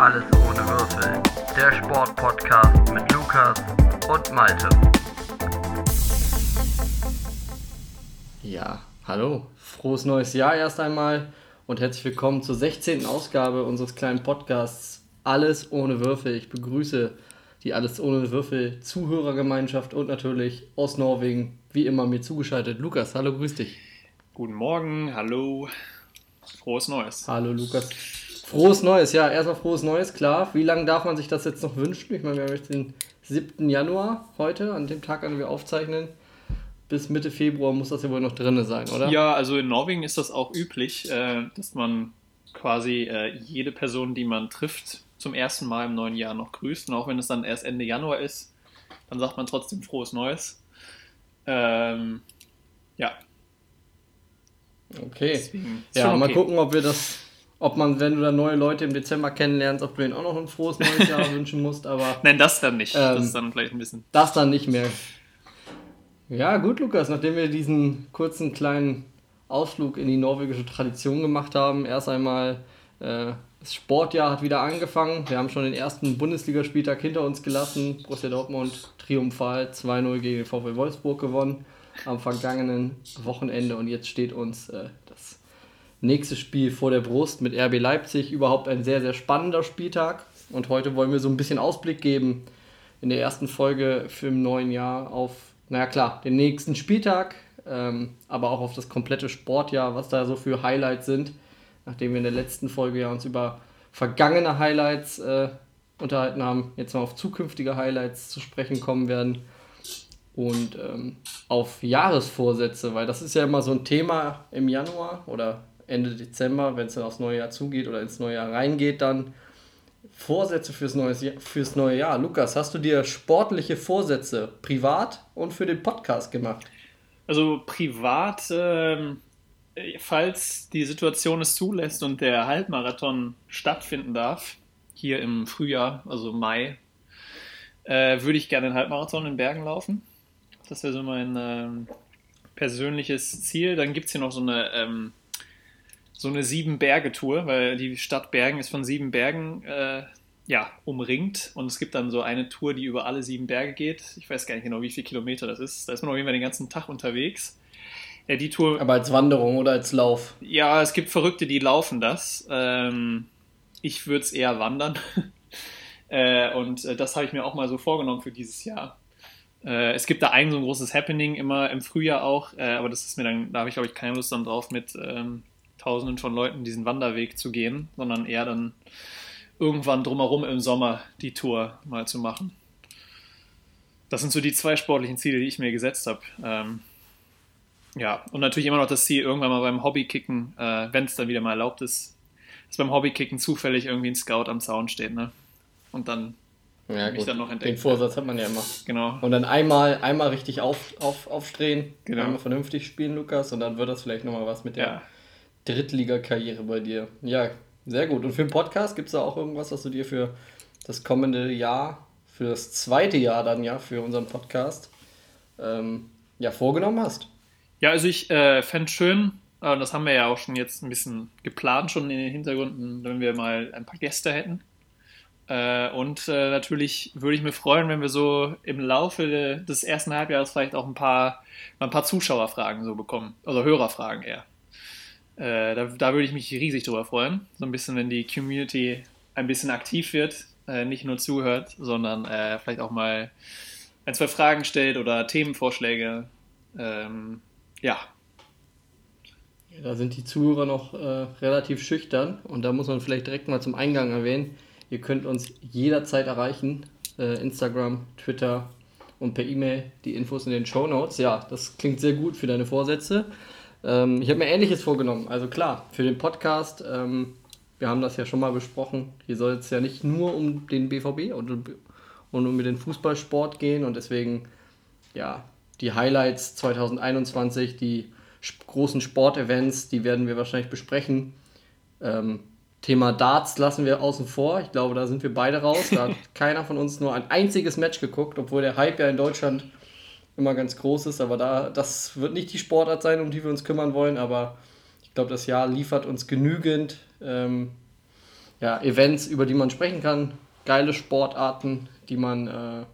Alles ohne Würfel. Der Sportpodcast mit Lukas und Malte. Ja, hallo. Frohes neues Jahr erst einmal und herzlich willkommen zur 16. Ausgabe unseres kleinen Podcasts Alles ohne Würfel. Ich begrüße die Alles ohne Würfel Zuhörergemeinschaft und natürlich aus Norwegen, wie immer mir zugeschaltet. Lukas, hallo, grüß dich. Guten Morgen, hallo. Frohes Neues. Hallo Lukas. Frohes Neues, ja, erstmal frohes Neues, klar. Wie lange darf man sich das jetzt noch wünschen? Ich meine, wir haben jetzt den 7. Januar heute, an dem Tag, an dem wir aufzeichnen. Bis Mitte Februar muss das ja wohl noch drin sein, oder? Ja, also in Norwegen ist das auch üblich, äh, dass man quasi äh, jede Person, die man trifft, zum ersten Mal im neuen Jahr noch grüßt. Und auch wenn es dann erst Ende Januar ist, dann sagt man trotzdem frohes Neues. Ähm, ja. Okay. Deswegen Ja, schon mal okay. gucken, ob wir das, ob man, wenn du dann neue Leute im Dezember kennenlernst, ob du ihnen auch noch ein frohes neues Jahr wünschen musst, aber Nein, das dann nicht. Ähm, das ist dann vielleicht ein bisschen. das dann nicht mehr. Ja, gut, Lukas, nachdem wir diesen kurzen kleinen Ausflug in die norwegische Tradition gemacht haben, erst einmal äh, das Sportjahr hat wieder angefangen. Wir haben schon den ersten Bundesligaspieltag hinter uns gelassen. Borussia Dortmund triumphal 2-0 gegen den VfL Wolfsburg gewonnen am vergangenen Wochenende und jetzt steht uns äh, das nächste Spiel vor der Brust mit RB Leipzig. Überhaupt ein sehr, sehr spannender Spieltag und heute wollen wir so ein bisschen Ausblick geben in der ersten Folge für im neuen Jahr auf, naja klar, den nächsten Spieltag, ähm, aber auch auf das komplette Sportjahr, was da so für Highlights sind. Nachdem wir in der letzten Folge ja uns über vergangene Highlights äh, unterhalten haben, jetzt mal auf zukünftige Highlights zu sprechen kommen werden und ähm, auf Jahresvorsätze, weil das ist ja immer so ein Thema im Januar oder Ende Dezember, wenn es dann aufs neue Jahr zugeht oder ins neue Jahr reingeht, dann Vorsätze fürs, neues Jahr, fürs neue Jahr. Lukas, hast du dir sportliche Vorsätze privat und für den Podcast gemacht? Also privat, ähm, falls die Situation es zulässt und der Halbmarathon stattfinden darf, hier im Frühjahr, also Mai, äh, würde ich gerne den Halbmarathon in Bergen laufen. Das wäre so mein ähm, persönliches Ziel. Dann gibt es hier noch so eine, ähm, so eine Sieben-Berge-Tour, weil die Stadt Bergen ist von sieben Bergen äh, ja, umringt. Und es gibt dann so eine Tour, die über alle sieben Berge geht. Ich weiß gar nicht genau, wie viele Kilometer das ist. Da ist man auf jeden Fall den ganzen Tag unterwegs. Ja, die Tour Aber als Wanderung oder als Lauf? ja, es gibt Verrückte, die laufen das. Ähm, ich würde es eher wandern. äh, und äh, das habe ich mir auch mal so vorgenommen für dieses Jahr. Äh, es gibt da ein so ein großes Happening immer im Frühjahr auch, äh, aber das ist mir dann, da habe ich glaube ich keine Lust dann drauf, mit ähm, Tausenden von Leuten diesen Wanderweg zu gehen, sondern eher dann irgendwann drumherum im Sommer die Tour mal zu machen. Das sind so die zwei sportlichen Ziele, die ich mir gesetzt habe. Ähm, ja, und natürlich immer noch das Ziel, irgendwann mal beim Hobbykicken, äh, wenn es dann wieder mal erlaubt ist, dass beim Hobbykicken zufällig irgendwie ein Scout am Zaun steht, ne? Und dann, Ja, Mich dann noch entdeckt. Den Vorsatz hat man ja immer. genau. Und dann einmal, einmal richtig auf, auf, aufstehen, Genau. einmal vernünftig spielen, Lukas, und dann wird das vielleicht nochmal was mit der Ja. Drittliga-Karriere bei dir. Ja, sehr gut. Und für den Podcast gibt es da auch irgendwas, was du dir für das kommende Jahr, für das zweite Jahr dann ja, für unseren Podcast, ähm, ja, vorgenommen hast? Ja, also ich äh, fände schön, äh, das haben wir ja auch schon jetzt ein bisschen geplant, schon in den Hintergründen, wenn wir mal ein paar Gäste hätten. Äh, und äh, natürlich würde ich mir freuen, wenn wir so im Laufe de, des ersten Halbjahres vielleicht auch ein paar, ein paar Zuschauerfragen so bekommen. Also Hörerfragen eher. Äh, da, da würde ich mich riesig drüber freuen. So ein bisschen, wenn die Community ein bisschen aktiv wird, äh, nicht nur zuhört, sondern äh, vielleicht auch mal ein, zwei Fragen stellt oder Themenvorschläge. Ähm, ja, Da sind die Zuhörer noch äh, relativ schüchtern und da muss man vielleicht direkt mal zum Eingang erwähnen. Ihr könnt uns jederzeit erreichen. Äh, Instagram, Twitter und per E-Mail die Infos in den Show Notes. Ja, das klingt sehr gut für deine Vorsätze. Ähm, ich habe mir Ähnliches vorgenommen. Also klar, für den Podcast, ähm, wir haben das ja schon mal besprochen. Hier soll es ja nicht nur um den BVB und, um- und um den Fußballsport gehen und deswegen ja, die Highlights 2021, die großen Sportevents, die werden wir wahrscheinlich besprechen. Ähm, Thema Darts lassen wir außen vor. Ich glaube, da sind wir beide raus. Da hat keiner von uns nur ein einziges Match geguckt, obwohl der Hype ja in Deutschland immer ganz groß ist. Aber da, das wird nicht die Sportart sein, um die wir uns kümmern wollen. Aber ich glaube, das Jahr liefert uns genügend ähm, ja, Events, über die man sprechen kann, geile Sportarten, die man äh,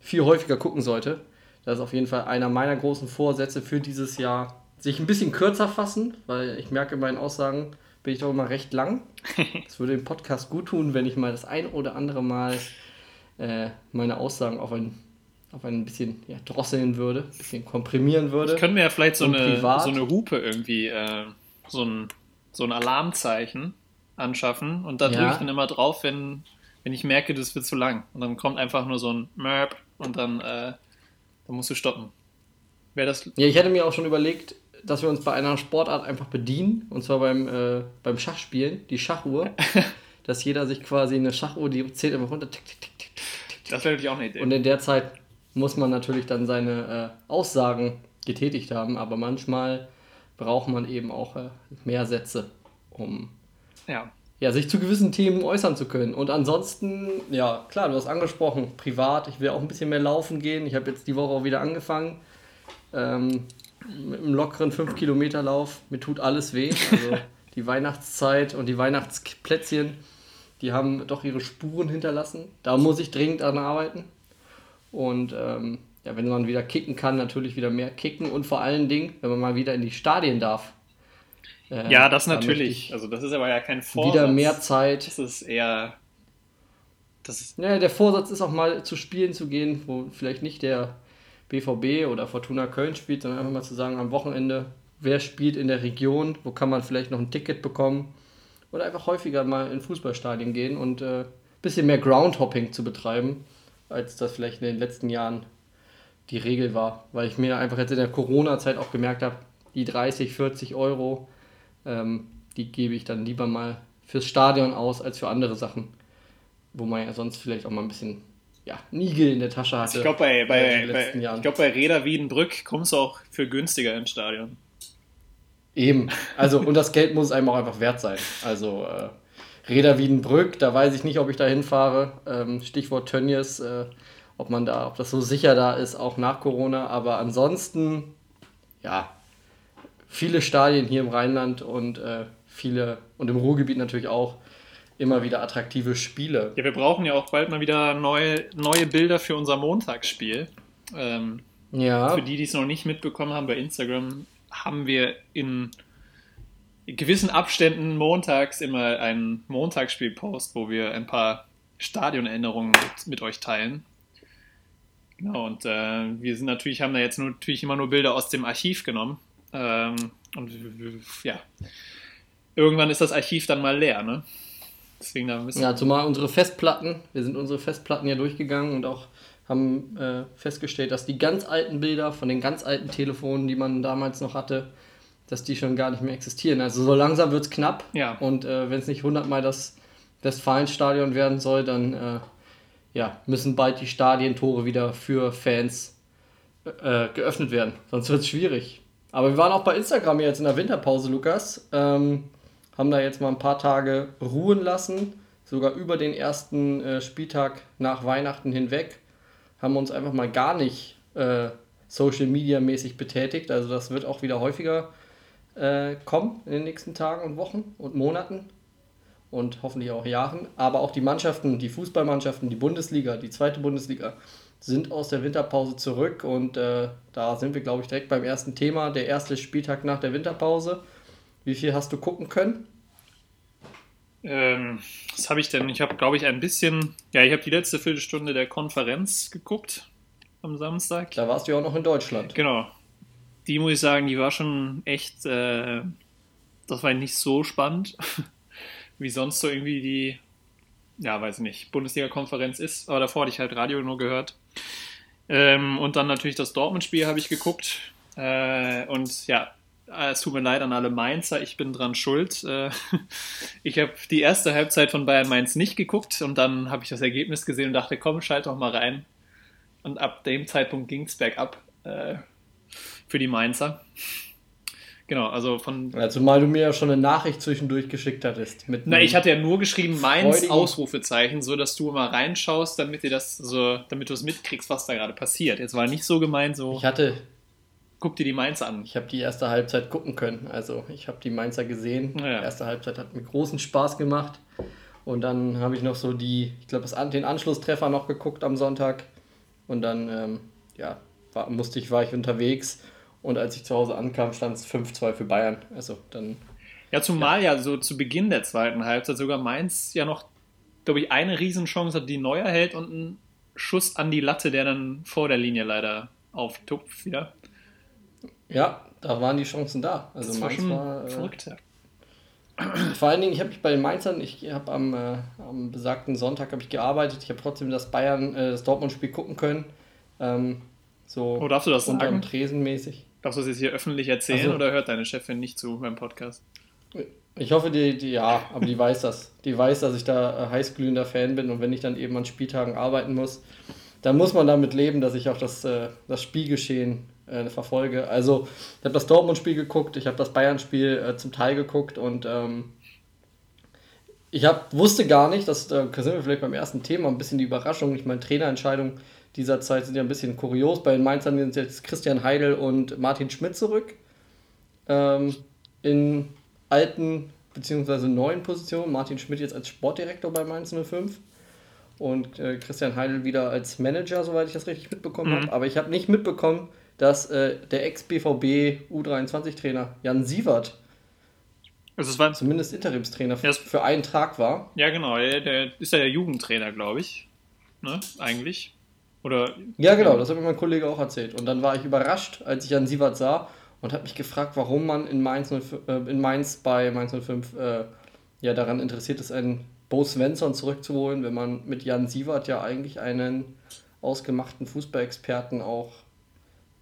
viel häufiger gucken sollte. Das ist auf jeden Fall einer meiner großen Vorsätze für dieses Jahr. Sich ein bisschen kürzer fassen, weil ich merke in meinen Aussagen, bin ich doch immer recht lang. Es würde dem Podcast gut tun, wenn ich mal das ein oder andere Mal äh, meine Aussagen auf ein, auf ein bisschen ja, drosseln würde, ein bisschen komprimieren würde. Ich könnte mir ja vielleicht so eine, privat? so eine Hupe irgendwie, äh, so, ein, so ein Alarmzeichen anschaffen und da Ja. drücke ich dann immer drauf, wenn, wenn ich merke, das wird zu lang. Und dann kommt einfach nur so ein Merp und dann, äh, dann musst du stoppen. Wäre das. Ja, ich hätte mir auch schon überlegt, dass wir uns bei einer Sportart einfach bedienen, und zwar beim, äh, beim Schachspielen, die Schachuhr, dass jeder sich quasi eine Schachuhr, die zählt immer runter, tick, tick, tick, tick, tick, tick. Das wäre natürlich auch eine Idee. Und in der Zeit muss man natürlich dann seine äh, Aussagen getätigt haben, aber manchmal braucht man eben auch äh, mehr Sätze, um ja. ja, sich zu gewissen Themen äußern zu können. Und ansonsten, ja, klar, du hast angesprochen, privat, ich will auch ein bisschen mehr laufen gehen. Ich habe jetzt die Woche auch wieder angefangen. Ähm, mit einem lockeren 5-Kilometer-Lauf. Mir tut alles weh. Also die Weihnachtszeit und die Weihnachtsplätzchen, die haben doch ihre Spuren hinterlassen. Da muss ich dringend an arbeiten. Und ähm, ja, wenn man wieder kicken kann, natürlich wieder mehr kicken und vor allen Dingen, wenn man mal wieder in die Stadien darf. Äh, ja, das natürlich. ich Also, das ist aber ja kein Vorsatz. Wieder mehr Zeit. Das ist eher. Das ist. Ja, der Vorsatz ist auch mal zu Spielen zu gehen, wo vielleicht nicht der BVB oder Fortuna Köln spielt, sondern einfach mal zu sagen, am Wochenende, wer spielt in der Region, wo kann man vielleicht noch ein Ticket bekommen oder einfach häufiger mal in Fußballstadien gehen und ein äh, bisschen mehr Groundhopping zu betreiben, als das vielleicht in den letzten Jahren die Regel war, weil ich mir einfach jetzt in der Corona-Zeit auch gemerkt habe, die 30, 40 Euro, ähm, die gebe ich dann lieber mal fürs Stadion aus als für andere Sachen wo man ja sonst vielleicht auch mal ein bisschen ja, Nigel in der Tasche hatte. Ich glaube, bei, bei, bei, ich glaub, bei Reda Wiedenbrück kommst du auch für günstiger ins Stadion. Eben. Also, und das Geld muss einem auch einfach wert sein. Also, äh, Reda Wiedenbrück, da weiß ich nicht, ob ich da hinfahre. Ähm, Stichwort Tönnies, äh, ob man da, ob das so sicher da ist, auch nach Corona. Aber ansonsten, ja, viele Stadien hier im Rheinland und äh, viele, und im Ruhrgebiet natürlich auch, immer wieder attraktive Spiele. Ja, wir brauchen ja auch bald mal wieder neue, neue Bilder für unser Montagsspiel. Ähm, Ja. Für die, die es noch nicht mitbekommen haben, bei Instagram haben wir in gewissen Abständen montags immer einen Montagsspiel-Post, wo wir ein paar Stadionerinnerungen mit, mit euch teilen. Genau, und äh, wir sind natürlich, haben da jetzt nur, natürlich immer nur Bilder aus dem Archiv genommen. Ähm, und ja, irgendwann ist das Archiv dann mal leer, ne? Deswegen da müssen Ja, zumal unsere Festplatten, wir sind unsere Festplatten ja durchgegangen und auch haben äh, festgestellt, dass die ganz alten Bilder von den ganz alten Telefonen, die man damals noch hatte, dass die schon gar nicht mehr existieren. Also so langsam wird es knapp. Ja. Und äh, wenn es nicht hundertmal das Westfalenstadion werden soll, dann äh, ja, müssen bald die Stadientore wieder für Fans äh, geöffnet werden. Sonst wird es schwierig. Aber wir waren auch bei Instagram jetzt in der Winterpause, Lukas. Ähm, haben da jetzt mal ein paar Tage ruhen lassen, sogar über den ersten äh, Spieltag nach Weihnachten hinweg. Haben uns einfach mal gar nicht äh, Social Media mäßig betätigt. Also das wird auch wieder häufiger äh, kommen in den nächsten Tagen und Wochen und Monaten und hoffentlich auch Jahren. Aber auch die Mannschaften, die Fußballmannschaften, die Bundesliga, die zweite Bundesliga, sind aus der Winterpause zurück und äh, da sind wir, glaube ich, direkt beim ersten Thema. Der erste Spieltag nach der Winterpause. Wie viel hast du gucken können? Ähm, was habe ich denn? Ich habe, glaube ich, ein bisschen. Ja, ich habe die letzte Viertelstunde der Konferenz geguckt am Samstag. Da warst du ja auch noch in Deutschland. Genau. Die muss ich sagen, die war schon echt. Äh, das war nicht so spannend, wie sonst so irgendwie die. Ja, weiß nicht, Bundesliga-Konferenz ist. Aber davor hatte ich halt Radio nur gehört. Ähm, und dann natürlich das Dortmund-Spiel habe ich geguckt. Äh, und ja, äh, es tut mir leid an alle Mainzer, ich bin dran schuld. Äh, Ich habe die erste Halbzeit von Bayern Mainz nicht geguckt und dann habe ich das Ergebnis gesehen und dachte, komm, schalt doch mal rein. Und ab dem Zeitpunkt ging es bergab äh, für die Mainzer. Genau, also von. Ja, zumal du mir ja schon eine Nachricht zwischendurch geschickt hattest. Mit Na, ich hatte ja nur geschrieben Mainz Ausrufezeichen, so dass du immer reinschaust, damit dir das so, damit du es mitkriegst, was da gerade passiert. Jetzt war nicht so gemeint, so ich hatte, guck dir die Mainz an. ich habe die erste Halbzeit gucken können. Also ich habe die Mainzer gesehen. Ja. Die erste Halbzeit hat mir großen Spaß gemacht. Und dann habe ich noch so die, ich glaube, den Anschlusstreffer noch geguckt am Sonntag. Und dann, ähm, ja, war, musste ich, war ich unterwegs. Und als ich zu Hause ankam, stand es 5-2 für Bayern. Also dann. Ja, zumal ja. ja so zu Beginn der zweiten Halbzeit sogar Mainz ja noch, glaube ich, eine Riesenchance hat, die Neuer hält und einen Schuss an die Latte, der dann vor der Linie leider auftupft wieder. Ja, da waren die Chancen da. Also das Mainz war, war äh, verrückt, ja. Vor allen Dingen, ich habe mich bei den Mainzern, ich habe am, äh, am besagten Sonntag ich gearbeitet, ich habe trotzdem das Bayern, äh, das Dortmund-Spiel gucken können. Ähm, so oh, darfst du das unterm sagen? Tresenmäßig. Darfst du das jetzt hier öffentlich erzählen also, oder hört deine Chefin nicht zu beim Podcast? Ich hoffe, die, die ja, aber die weiß das. Die weiß, dass ich da äh, heißglühender Fan bin und wenn ich dann eben an Spieltagen arbeiten muss, dann muss man damit leben, dass ich auch das, äh, das Spielgeschehen äh, verfolge. Also, ich habe das Dortmund-Spiel geguckt, ich habe das Bayern-Spiel zum Teil geguckt und ähm, ich hab, wusste gar nicht, dass, da sind wir vielleicht beim ersten Thema, ein bisschen die Überraschung. Ich meine, Trainerentscheidungen dieser Zeit sind ja ein bisschen kurios. Bei den Mainzern sind jetzt Christian Heidel und Martin Schmidt zurück. Ähm, in alten bzw. neuen Positionen. Martin Schmidt jetzt als Sportdirektor bei Mainz 05 und äh, Christian Heidel wieder als Manager, soweit ich das richtig mitbekommen mhm. habe. Aber ich habe nicht mitbekommen, dass äh, der Ex-BVB U23-Trainer Jan Sievert also es war zumindest Interimstrainer für, für einen Tag war. Ja, genau. Der, der ist ja der Jugendtrainer, glaube ich. Ne? Eigentlich. Oder, ja, genau. Das hat mir mein Kollege auch erzählt. Und dann war ich überrascht, als ich Jan Sievert sah und habe mich gefragt, warum man in Mainz, 05, äh, in Mainz bei Mainz 05 äh, ja, daran interessiert ist, einen Bo Svensson zurückzuholen, wenn man mit Jan Sievert ja eigentlich einen ausgemachten Fußballexperten auch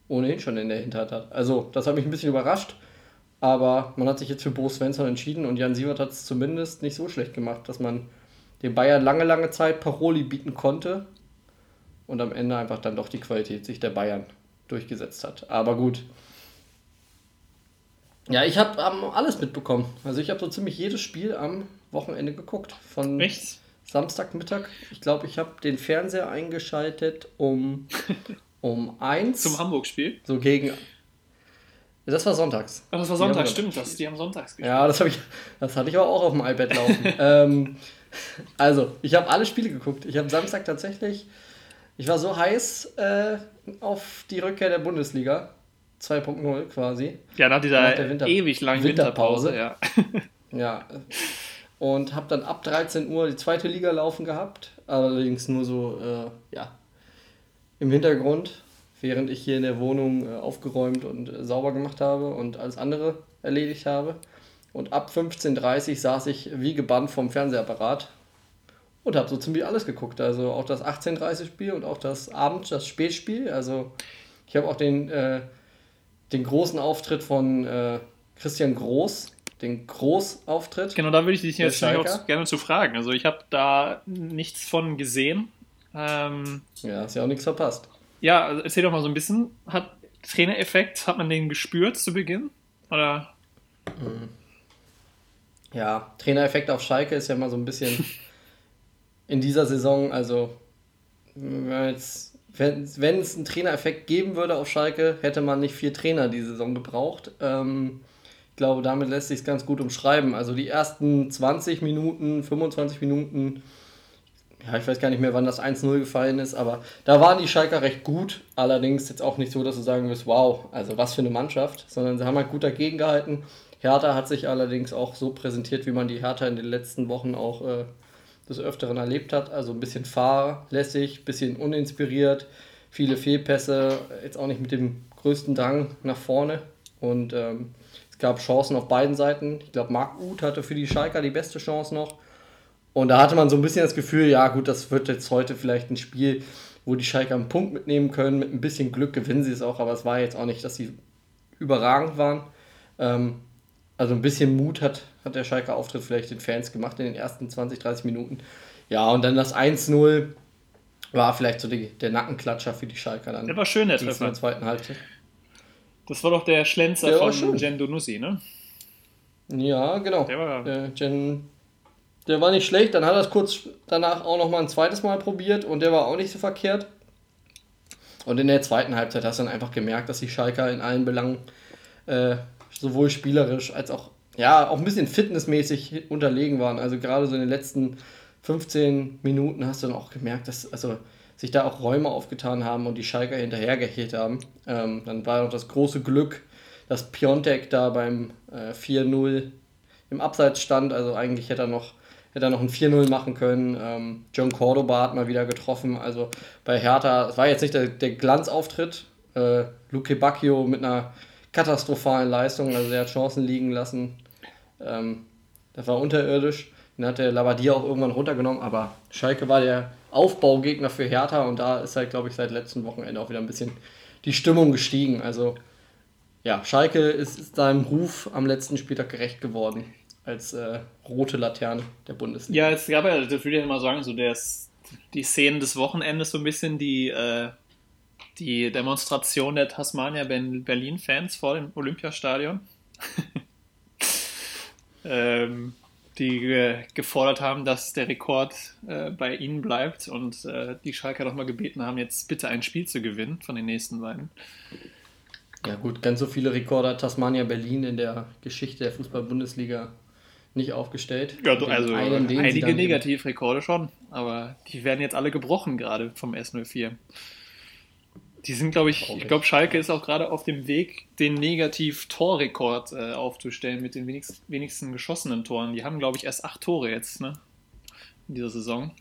ohnehin schon in der Hinterhand hat. Also, das hat mich ein bisschen überrascht, aber man hat sich jetzt für Bo Svensson entschieden und Jan Sievert hat es zumindest nicht so schlecht gemacht, dass man den Bayern lange, lange Zeit Paroli bieten konnte und am Ende einfach dann doch die Qualität sich der Bayern durchgesetzt hat. Aber gut. Ja, ich habe ähm, alles mitbekommen. Also ich habe so ziemlich jedes Spiel am Wochenende geguckt. Von Echt? Samstagmittag. Ich glaube, ich habe den Fernseher eingeschaltet um um eins. Zum Hamburg-Spiel? So gegen. Das war sonntags. Ach, das war sonntags, stimmt, das, die haben sonntags gespielt. Ja, das, ich, das hatte ich aber auch auf dem iPad laufen. ähm, also, ich habe alle Spiele geguckt. Ich habe Samstag tatsächlich, ich war so heiß äh, auf die Rückkehr der Bundesliga. 2.0 quasi. Ja, nach dieser nach Winter ewig langen Winterpause. Winterpause ja. ja. Und habe dann ab 13 Uhr die zweite Liga laufen gehabt. Allerdings nur so, äh, ja, im Hintergrund, während ich hier in der Wohnung äh, aufgeräumt und äh, sauber gemacht habe und alles andere erledigt habe. Und ab 15.30 Uhr saß ich wie gebannt vom Fernsehapparat und habe so ziemlich alles geguckt. Also auch das 18.30 Spiel und auch das Abend, das Spätspiel. Also ich habe auch den, äh, den großen Auftritt von äh, Christian Groß, den Großauftritt. Genau, da würde ich dich jetzt gerne zu fragen. Also ich habe da nichts von gesehen. Ähm, ja, hast ja auch nichts verpasst. Ja, also erzähl doch mal so ein bisschen. Hat Trainereffekt, hat man den gespürt zu Beginn? Oder? Hm. Ja, Trainereffekt auf Schalke ist ja mal so ein bisschen in dieser Saison, also wenn es einen Trainereffekt geben würde auf Schalke, hätte man nicht vier Trainer die Saison gebraucht. Ähm, ich glaube, damit lässt sich es ganz gut umschreiben. Also die ersten 20 Minuten, 25 Minuten ja, ich weiß gar nicht mehr, wann das 1-0 gefallen ist, aber da waren die Schalker recht gut. Allerdings jetzt auch nicht so, dass du sagen wirst, wow, also was für eine Mannschaft, sondern sie haben halt gut dagegen gehalten. Hertha hat sich allerdings auch so präsentiert, wie man die Hertha in den letzten Wochen auch äh, des Öfteren erlebt hat. Also ein bisschen fahrlässig, ein bisschen uninspiriert, viele Fehlpässe, jetzt auch nicht mit dem größten Drang nach vorne. Und ähm, es gab Chancen auf beiden Seiten. Ich glaube, Marc Uth hatte für die Schalker die beste Chance noch. Und da hatte man so ein bisschen das Gefühl, ja gut, das wird jetzt heute vielleicht ein Spiel, wo die Schalke einen Punkt mitnehmen können. Mit ein bisschen Glück gewinnen sie es auch, aber es war jetzt auch nicht, dass sie überragend waren. Ähm, also ein bisschen Mut hat, hat der Schalke Auftritt vielleicht den Fans gemacht in den ersten 20, 30 Minuten. Ja, und dann das 1-0 war vielleicht so die, der Nackenklatscher für die Schalker dann. Der war schön, der Treffer. In der zweiten Halbzeit. Das war doch der Schlenzer der von Jen Donussi, ne? Ja, genau. Der war der Jen der war nicht schlecht, dann hat er es kurz danach auch noch mal ein zweites Mal probiert und der war auch nicht so verkehrt. Und in der zweiten Halbzeit hast du dann einfach gemerkt, dass die Schalker in allen Belangen äh, sowohl spielerisch als auch ja, auch ein bisschen fitnessmäßig unterlegen waren. Also gerade so in den letzten 15 Minuten hast du dann auch gemerkt, dass also sich da auch Räume aufgetan haben und die Schalker hinterhergehegt haben. Ähm, dann war noch das große Glück, dass Piontek da beim äh, 4-0 im Abseits stand. Also eigentlich hätte er noch, hätte er noch ein 4-0 machen können. Ähm, John Cordoba hat mal wieder getroffen. Also bei Hertha, es war jetzt nicht der, der Glanzauftritt. Äh, Luke Bacchio mit einer katastrophalen Leistung, also der hat Chancen liegen lassen. Ähm, das war unterirdisch. Den hat der Labadia auch irgendwann runtergenommen, aber Schalke war der Aufbaugegner für Hertha und da ist halt, glaube ich, seit letztem Wochenende auch wieder ein bisschen die Stimmung gestiegen. Also ja, Schalke ist, ist seinem Ruf am letzten Spieltag gerecht geworden als äh, rote Laterne der Bundesliga. Ja, es gab ja, das würde ich mal sagen, so das, die Szenen des Wochenendes so ein bisschen die, äh, die Demonstration der Tasmania Berlin-Fans vor dem Olympiastadion. ähm, die äh, gefordert haben, dass der Rekord äh, bei ihnen bleibt und äh, die Schalker doch mal gebeten haben, jetzt bitte ein Spiel zu gewinnen von den nächsten beiden. Ja gut, ganz so viele Rekorde hat Tasmania Berlin in der Geschichte der Fußball-Bundesliga nicht aufgestellt. Ja, also einen, einige Negativrekorde schon, aber die werden jetzt alle gebrochen gerade vom S04. Die sind, glaube ich, ich glaube, Schalke ist auch gerade auf dem Weg, den Negativ-Torrekord äh, aufzustellen mit den wenigsten, wenigsten geschossenen Toren. Die haben, glaube ich, erst acht Tore jetzt, ne? In dieser Saison.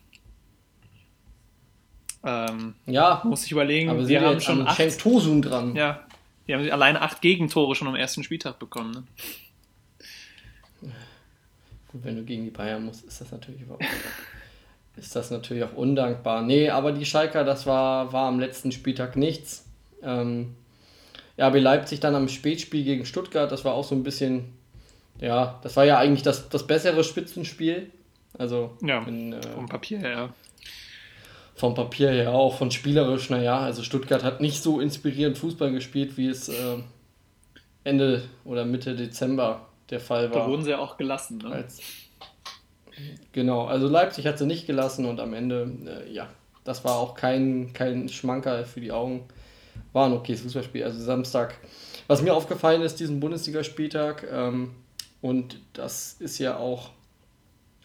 Ähm, ja. Muss ich überlegen, aber wir haben schon acht. Tosun dran. Ja. Die haben alleine acht Gegentore schon am ersten Spieltag bekommen, ne? Gut, wenn du gegen die Bayern musst, ist das natürlich überhaupt ist das natürlich auch undankbar. Nee, aber die Schalker, das war, war am letzten Spieltag nichts. Ähm, RB Leipzig dann am Spätspiel gegen Stuttgart, das war auch so ein bisschen, ja, das war ja eigentlich das, das bessere Spitzenspiel. Also ja, in, äh, vom Papier her. Vom Papier her auch, von spielerisch, naja, also Stuttgart hat nicht so inspirierend Fußball gespielt, wie es äh, Ende oder Mitte Dezember der Fall war. Da wurden sie ja auch gelassen, ne? Als, Genau, also Leipzig hat sie nicht gelassen und am Ende, äh, ja, das war auch kein, kein Schmankerl für die Augen. War ein okayes Fußballspiel, also Samstag. Was mir aufgefallen ist, diesen Bundesligaspieltag, ähm, und das ist ja auch,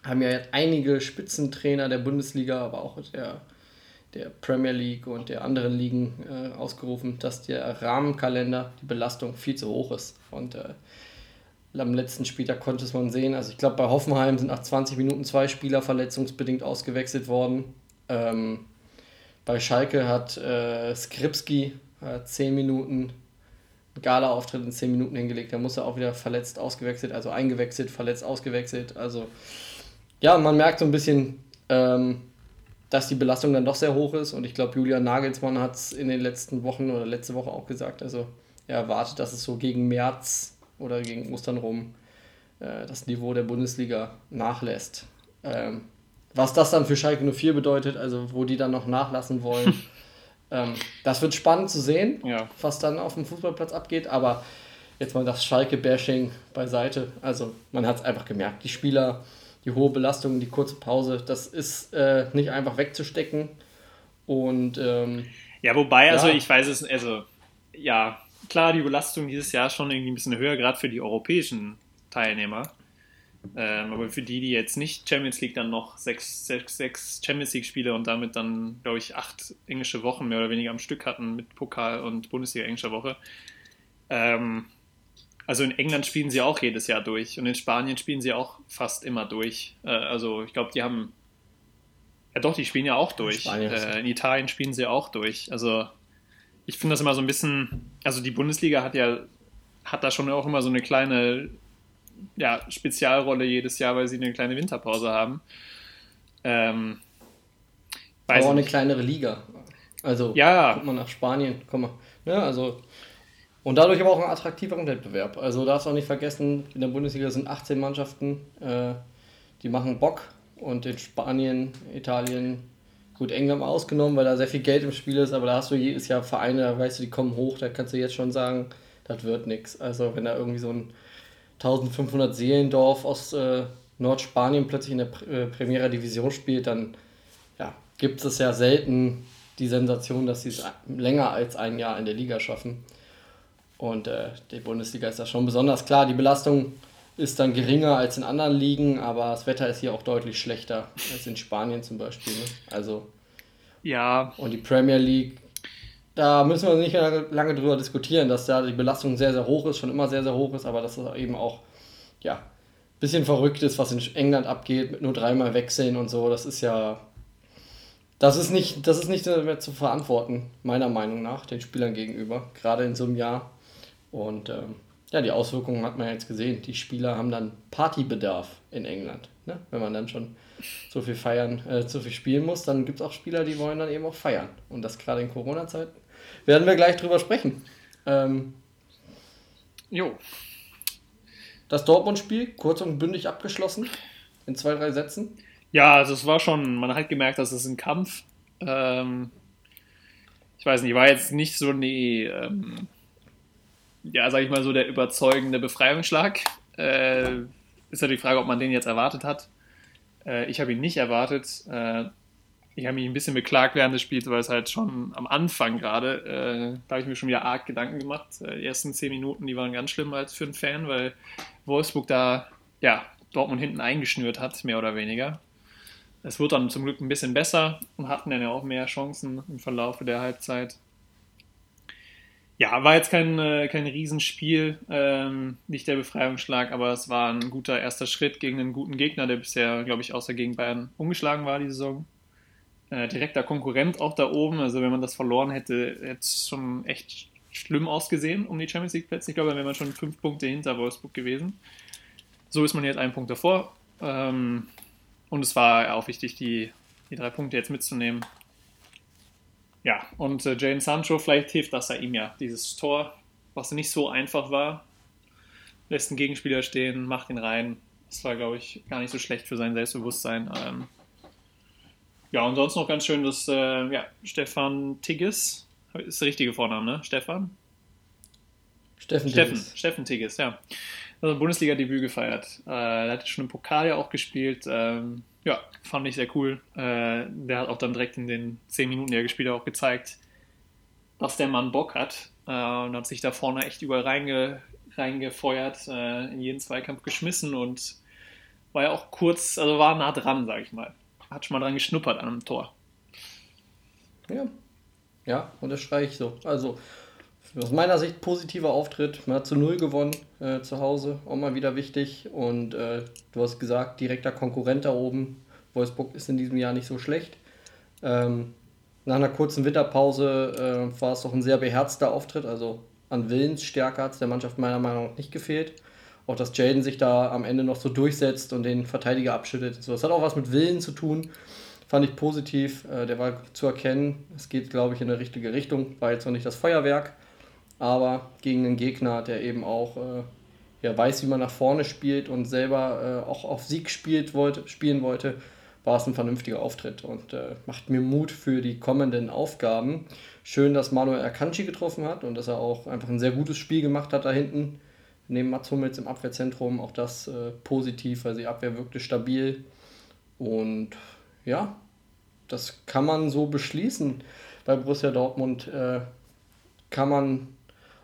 haben ja einige Spitzentrainer der Bundesliga, aber auch der, der Premier League und der anderen Ligen äh, ausgerufen, dass der Rahmenkalender, die Belastung viel zu hoch ist. Und äh, am letzten Spieltag konnte es man sehen. Also ich glaube, bei Hoffenheim sind nach 20 Minuten zwei Spieler verletzungsbedingt ausgewechselt worden. Ähm, bei Schalke hat äh, Skripski äh, 10 Minuten Gala-Auftritt in 10 Minuten hingelegt. Da muss er auch wieder verletzt ausgewechselt, also eingewechselt, verletzt ausgewechselt. Also ja, man merkt so ein bisschen, ähm, dass die Belastung dann doch sehr hoch ist. Und ich glaube, Julian Nagelsmann hat es in den letzten Wochen oder letzte Woche auch gesagt. Also er erwartet, dass es so gegen März oder gegen Ostern rum äh, das Niveau der Bundesliga nachlässt. Ähm, was das dann für Schalke 04 bedeutet, also wo die dann noch nachlassen wollen, ähm, das wird spannend zu sehen, ja. was dann auf dem Fußballplatz abgeht. Aber jetzt mal das Schalke-Bashing beiseite. Also man hat es einfach gemerkt, die Spieler, die hohe Belastung, die kurze Pause, das ist äh, nicht einfach wegzustecken. Und ähm, ja, wobei, also ja. ich weiß es, also ja, klar die Belastung dieses Jahr schon irgendwie ein bisschen höher, gerade für die europäischen Teilnehmer. Ähm, aber für die, die jetzt nicht Champions League dann noch sechs, sechs, sechs Champions League-Spiele und damit dann, glaube ich, acht englische Wochen mehr oder weniger am Stück hatten mit Pokal und Bundesliga englischer Woche. Ähm, also in England spielen sie auch jedes Jahr durch und in Spanien spielen sie auch fast immer durch. Äh, also ich glaube, die haben. Ja doch, die spielen ja auch durch. Äh, in Italien spielen sie auch durch. Also ich finde das immer so ein bisschen, also die Bundesliga hat ja, hat da schon auch immer so eine kleine ja, Spezialrolle jedes Jahr, weil sie eine kleine Winterpause haben. Ähm, Aber auch eine kleinere Liga. Also, ja. guck mal nach Spanien, komm mal. Ja, ne, also, und dadurch aber auch ein attraktiveren Wettbewerb. Also, darfst auch nicht vergessen, in der Bundesliga sind 18 Mannschaften, äh, die machen Bock. Und in Spanien, Italien, Gut, England ausgenommen, weil da sehr viel Geld im Spiel ist, aber da hast du jedes Jahr Vereine, da weißt du, die kommen hoch, da kannst du jetzt schon sagen, das wird nichts. Also wenn da irgendwie so ein 1500 Seelendorf aus äh, Nordspanien plötzlich in der Pr äh, Primera Division spielt, dann ja, gibt es ja selten die Sensation, dass sie es länger als ein Jahr in der Liga schaffen. Und äh, die Bundesliga ist da schon besonders klar. Die Belastung ist dann geringer als in anderen Ligen, aber das Wetter ist hier auch deutlich schlechter als in Spanien zum Beispiel. Ne? Also ja. Und die Premier League, da müssen wir nicht lange drüber diskutieren, dass da die Belastung sehr, sehr hoch ist, schon immer sehr, sehr hoch ist, aber dass es eben auch, ja, ein bisschen verrückt ist, was in England abgeht, mit nur dreimal wechseln und so. Das ist ja. Das ist nicht, das ist nicht mehr zu verantworten, meiner Meinung nach, den Spielern gegenüber, gerade in so einem Jahr. Und ähm, ja, die Auswirkungen hat man jetzt gesehen. Die Spieler haben dann Partybedarf in England. Ne? Wenn man dann schon so viel feiern, äh, so viel spielen muss, dann gibt es auch Spieler, die wollen dann eben auch feiern. Und das gerade in Corona-Zeiten. Werden wir gleich drüber sprechen. Ähm, jo. Das Dortmund-Spiel, kurz und bündig abgeschlossen, in zwei, drei Sätzen. Ja, also es war schon, man hat gemerkt, dass es ein Kampf. Ähm, ich weiß nicht, war jetzt nicht so eine, ähm, ja, sag ich mal so, der überzeugende Befreiungsschlag. Äh, ist ja die Frage, ob man den jetzt erwartet hat. Äh, ich habe ihn nicht erwartet. Äh, ich habe mich ein bisschen beklagt während des Spiels, weil es halt schon am Anfang gerade, äh, da habe ich mir schon wieder arg Gedanken gemacht. Äh, die ersten zehn Minuten, die waren ganz schlimm als für einen Fan, weil Wolfsburg da, ja, Dortmund hinten eingeschnürt hat, mehr oder weniger. Es wurde dann zum Glück ein bisschen besser und hatten dann ja auch mehr Chancen im Verlauf der Halbzeit. Ja, war jetzt kein, äh, kein Riesenspiel, ähm, nicht der Befreiungsschlag, aber es war ein guter erster Schritt gegen einen guten Gegner, der bisher, glaube ich, außer gegen Bayern ungeschlagen war die Saison. Äh, direkter Konkurrent auch da oben, also wenn man das verloren hätte, hätte es schon echt schlimm ausgesehen um die Champions League Plätze. Ich glaube, dann wäre man schon fünf Punkte hinter Wolfsburg gewesen. So ist man jetzt einen Punkt davor. Ähm, und es war auch wichtig, die, die drei Punkte jetzt mitzunehmen. Ja, und äh, Jane Sancho, vielleicht hilft das ja ihm ja, dieses Tor, was nicht so einfach war. Lässt einen Gegenspieler stehen, macht ihn rein. Das war, glaube ich, gar nicht so schlecht für sein Selbstbewusstsein. Ähm, ja, und sonst noch ganz schön, dass äh, ja, Stefan Tigges, ist der richtige Vorname, ne? Stefan? Steffen Steffen, Tigges. Steffen Tigges, ja. Also Bundesliga-Debüt gefeiert. Äh, er hat schon im Pokal ja auch gespielt. Ähm, ja, fand ich sehr cool. Äh, der hat auch dann direkt in den zehn Minuten, die er gespielt hat, auch gezeigt, dass der Mann Bock hat äh, und hat sich da vorne echt überall reinge, reingefeuert, äh, in jeden Zweikampf geschmissen und war ja auch kurz, also war nah dran, sag ich mal. Hat schon mal dran geschnuppert an einem Tor. Ja, ja, unterstreiche ich so. Also aus meiner Sicht positiver Auftritt. Man hat zu Null gewonnen äh, zu Hause, auch mal wieder wichtig. Und äh, du hast gesagt, direkter Konkurrent da oben. Wolfsburg ist in diesem Jahr nicht so schlecht. Ähm, nach einer kurzen Winterpause äh, war es doch ein sehr beherzter Auftritt. Also an Willensstärke hat es der Mannschaft meiner Meinung nach nicht gefehlt. Auch dass Jaden sich da am Ende noch so durchsetzt und den Verteidiger abschüttet. So, das hat auch was mit Willen zu tun. Fand ich positiv. Äh, der war zu erkennen. Es geht, glaube ich, in eine richtige Richtung. War jetzt noch nicht das Feuerwerk aber gegen einen Gegner, der eben auch äh, ja, weiß, wie man nach vorne spielt und selber äh, auch auf Sieg spielt wollte, spielen wollte, war es ein vernünftiger Auftritt und äh, macht mir Mut für die kommenden Aufgaben. Schön, dass Manuel Akanji getroffen hat und dass er auch einfach ein sehr gutes Spiel gemacht hat da hinten, neben Mats Hummels im Abwehrzentrum. Auch das äh, positiv, weil die Abwehr wirkte stabil. Und ja, das kann man so beschließen. Bei Borussia Dortmund äh, kann man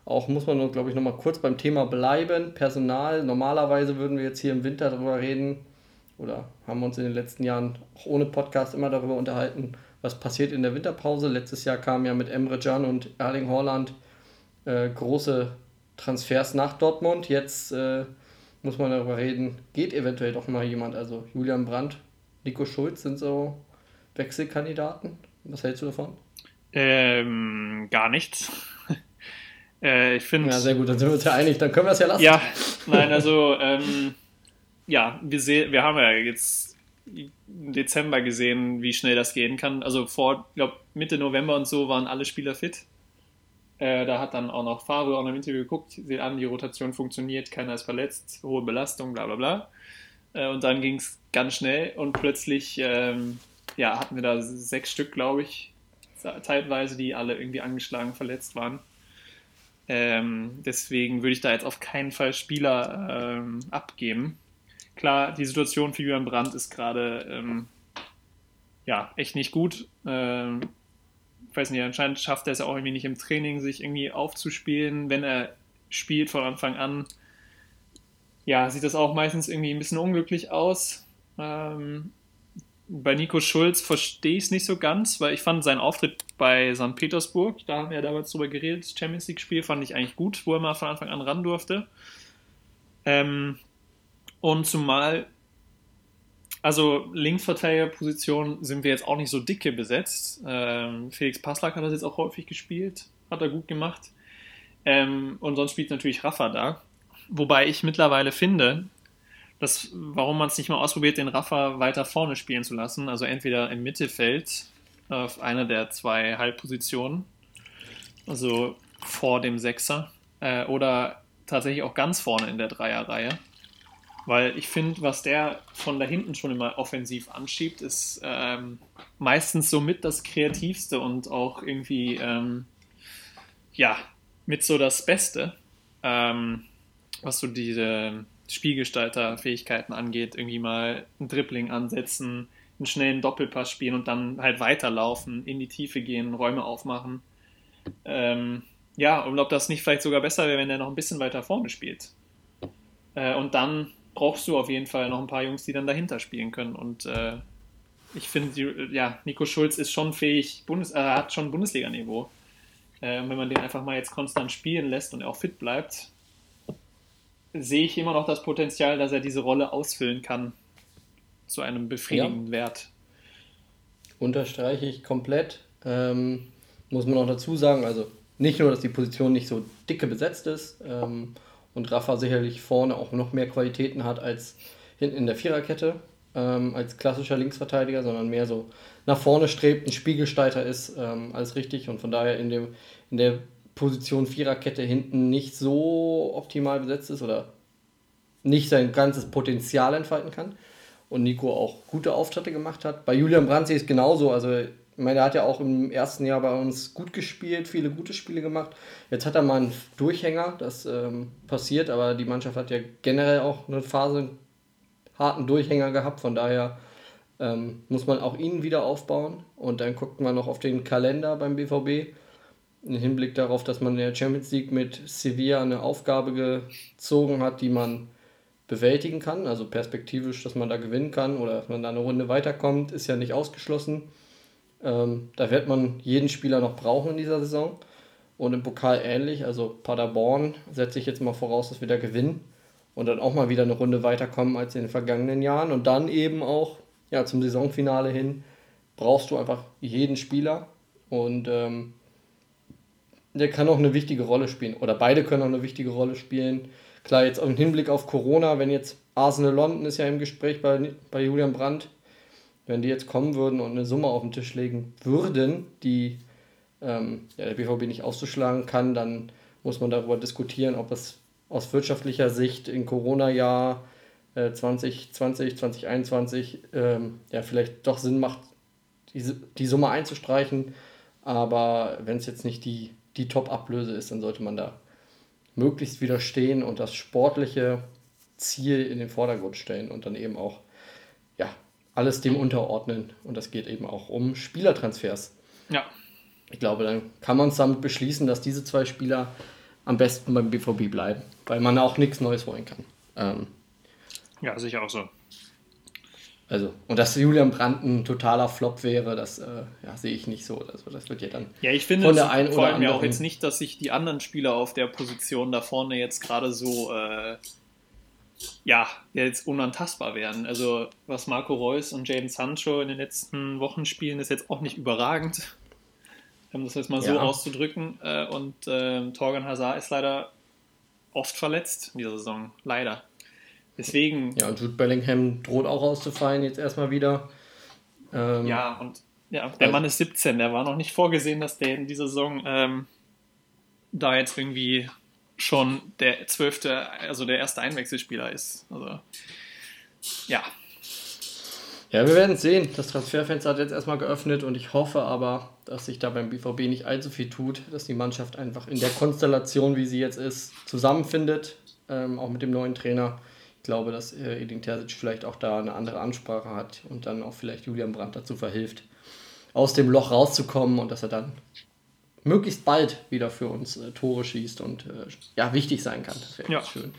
auch muss man, glaube ich, nochmal kurz beim Thema bleiben. Personal. Normalerweise würden wir jetzt hier im Winter darüber reden oder haben uns in den letzten Jahren auch ohne Podcast immer darüber unterhalten, was passiert in der Winterpause. Letztes Jahr kamen ja mit Emre Can und Erling Haaland äh, große Transfers nach Dortmund. Jetzt äh, muss man darüber reden, geht eventuell doch mal jemand. Also Julian Brandt, Nico Schulz sind so Wechselkandidaten. Was hältst du davon? Ähm, gar nichts. Äh, ich finde. Ja, sehr gut, dann sind wir uns ja einig, dann können wir es ja lassen. Ja, nein, also, ähm, ja, wir, seh, wir haben ja jetzt im Dezember gesehen, wie schnell das gehen kann. Also vor, ich glaube, Mitte November und so waren alle Spieler fit. Äh, da hat dann auch noch Favre auch noch im Interview geguckt, sieht an, die Rotation funktioniert, keiner ist verletzt, hohe Belastung, bla bla bla. Äh, und dann ging es ganz schnell und plötzlich ähm, ja, hatten wir da sechs Stück, glaube ich, zeitweise, die alle irgendwie angeschlagen, verletzt waren. Ähm, deswegen würde ich da jetzt auf keinen Fall Spieler ähm, abgeben. Klar, die Situation für Julian Brandt ist gerade ähm, ja echt nicht gut. Ähm, ich weiß nicht, anscheinend schafft er es ja auch irgendwie nicht im Training, sich irgendwie aufzuspielen. Wenn er spielt von Anfang an, ja, sieht das auch meistens irgendwie ein bisschen unglücklich aus. Bei Nico Schulz verstehe ich es nicht so ganz, weil ich fand seinen Auftritt bei St. Petersburg, da haben wir ja damals drüber geredet, Champions League-Spiel, fand ich eigentlich gut, wo er mal von Anfang an ran durfte. Ähm, und zumal, also Linksverteidigerposition sind wir jetzt auch nicht so dicke besetzt. Ähm, Felix Passlack hat das jetzt auch häufig gespielt, hat er gut gemacht. Ähm, und sonst spielt natürlich Rafa da. Wobei ich mittlerweile finde, dass, warum man es nicht mal ausprobiert, den Rafa weiter vorne spielen zu lassen. Also entweder im Mittelfeld auf einer der zwei Halbpositionen, also vor dem Sechser, äh, oder tatsächlich auch ganz vorne in der Dreierreihe. Weil ich finde, was der von da hinten schon immer offensiv anschiebt, ist ähm, meistens somit das Kreativste und auch irgendwie, ähm, ja, mit so das Beste, ähm, was so diese Spielgestalterfähigkeiten angeht, irgendwie mal ein Dribbling ansetzen, einen schnellen Doppelpass spielen und dann halt weiterlaufen, in die Tiefe gehen, Räume aufmachen. Ähm, ja, und ob das nicht vielleicht sogar besser wäre, wenn er noch ein bisschen weiter vorne spielt. Äh, und dann brauchst du auf jeden Fall noch ein paar Jungs, die dann dahinter spielen können. Und äh, ich finde, ja, Nico Schulz ist schon fähig, Bundes äh, hat schon Bundesliga-Niveau. Äh, wenn man den einfach mal jetzt konstant spielen lässt und er auch fit bleibt, sehe ich immer noch das Potenzial, dass er diese Rolle ausfüllen kann zu einem befriedigenden ja. Wert. Unterstreiche ich komplett. Ähm, muss man auch dazu sagen, also nicht nur, dass die Position nicht so dicke besetzt ist ähm, und Rafa sicherlich vorne auch noch mehr Qualitäten hat als hinten in der Viererkette ähm, als klassischer Linksverteidiger, sondern mehr so nach vorne strebt, ein Spiegelsteiter ist, ähm, alles richtig und von daher in, dem, in der Position Viererkette hinten nicht so optimal besetzt ist oder nicht sein ganzes Potenzial entfalten kann. Und Nico auch gute Auftritte gemacht hat. Bei Julian Brandt ich es genauso. Also, ich meine, er hat ja auch im ersten Jahr bei uns gut gespielt, viele gute Spiele gemacht. Jetzt hat er mal einen Durchhänger, das ähm, passiert, aber die Mannschaft hat ja generell auch eine Phase, einen harten Durchhänger gehabt. Von daher ähm, muss man auch ihn wieder aufbauen. Und dann guckt man noch auf den Kalender beim BVB im Hinblick darauf, dass man in der Champions League mit Sevilla eine Aufgabe gezogen hat, die man bewältigen kann, also perspektivisch, dass man da gewinnen kann oder dass man da eine Runde weiterkommt, ist ja nicht ausgeschlossen. Ähm, da wird man jeden Spieler noch brauchen in dieser Saison. Und im Pokal ähnlich, also Paderborn setze ich jetzt mal voraus, dass wir da gewinnen und dann auch mal wieder eine Runde weiterkommen als in den vergangenen Jahren. Und dann eben auch ja, zum Saisonfinale hin brauchst du einfach jeden Spieler. Und ähm, der kann auch eine wichtige Rolle spielen. Oder beide können auch eine wichtige Rolle spielen. Klar, jetzt im Hinblick auf Corona, wenn jetzt Arsenal London ist ja im Gespräch bei, bei Julian Brandt, wenn die jetzt kommen würden und eine Summe auf den Tisch legen würden, die ähm, ja, der BVB nicht auszuschlagen kann, dann muss man darüber diskutieren, ob es aus wirtschaftlicher Sicht im Corona-Jahr äh, 2020, 2021 ähm, ja, vielleicht doch Sinn macht, die, die Summe einzustreichen. Aber wenn es jetzt nicht die die Top-Ablöse ist, dann sollte man da möglichst widerstehen und das sportliche Ziel in den Vordergrund stellen und dann eben auch ja, alles dem unterordnen. Und das geht eben auch um Spielertransfers. Ja. Ich glaube, dann kann man es damit beschließen, dass diese zwei Spieler am besten beim BVB bleiben, weil man auch nichts Neues wollen kann. Ähm, ja, sicher auch so. Also, und dass Julian Brandt ein totaler Flop wäre, das äh, ja, sehe ich nicht so. Also, das wird ja dann ja, ich finde von der einen vor allem ja auch jetzt nicht, dass sich die anderen Spieler auf der Position da vorne jetzt gerade so äh, ja, jetzt unantastbar wären. Also, was Marco Reus und Jaden Sancho in den letzten Wochen spielen, ist jetzt auch nicht überragend. Um das jetzt mal so ja. auszudrücken. Äh, und äh, Torgan Hazard ist leider oft verletzt in dieser Saison. Leider. Deswegen. Ja, und Jude Bellingham droht auch auszufallen, jetzt erstmal wieder. Ähm, ja, und ja, der also, Mann ist 17, der war noch nicht vorgesehen, dass der in dieser Saison ähm, da jetzt irgendwie schon der zwölfte, also der erste Einwechselspieler ist. Also, ja. Ja, wir werden sehen. Das Transferfenster hat jetzt erstmal geöffnet und ich hoffe aber, dass sich da beim BVB nicht allzu viel tut, dass die Mannschaft einfach in der Konstellation, wie sie jetzt ist, zusammenfindet, ähm, auch mit dem neuen Trainer glaube, dass äh, Edin Terzic vielleicht auch da eine andere Ansprache hat und dann auch vielleicht Julian Brandt dazu verhilft, aus dem Loch rauszukommen und dass er dann möglichst bald wieder für uns äh, Tore schießt und äh, ja, wichtig sein kann. Das wäre ja. schön.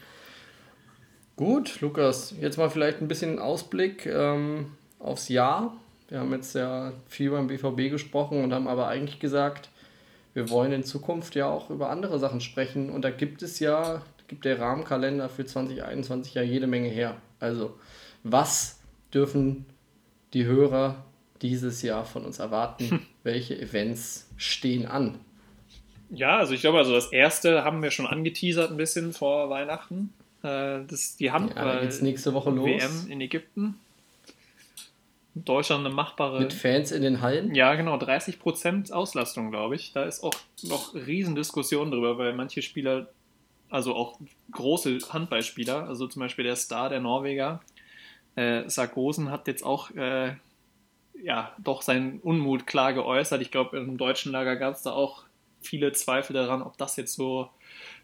Gut, Lukas, jetzt mal vielleicht ein bisschen Ausblick ähm, aufs Jahr. Wir haben jetzt ja viel beim BVB gesprochen und haben aber eigentlich gesagt, wir wollen in Zukunft ja auch über andere Sachen sprechen. Und da gibt es ja, gibt der Rahmenkalender für 2021 ja jede Menge her. Also, was dürfen die Hörer dieses Jahr von uns erwarten? Hm. Welche Events stehen an? Ja, also ich glaube, also das erste haben wir schon angeteasert ein bisschen vor Weihnachten. Äh, das die Hand ja, geht's nächste Woche los. WM in Ägypten. Deutschland eine machbare. Mit Fans in den Hallen? Ja, genau, 30% Auslastung, glaube ich. Da ist auch noch Riesendiskussion drüber, weil manche Spieler, also auch große Handballspieler, also zum Beispiel der Star, der Norweger, äh, Sargosen, hat jetzt auch äh, ja, doch seinen Unmut klar geäußert. Ich glaube, im deutschen Lager gab es da auch viele Zweifel daran, ob das jetzt so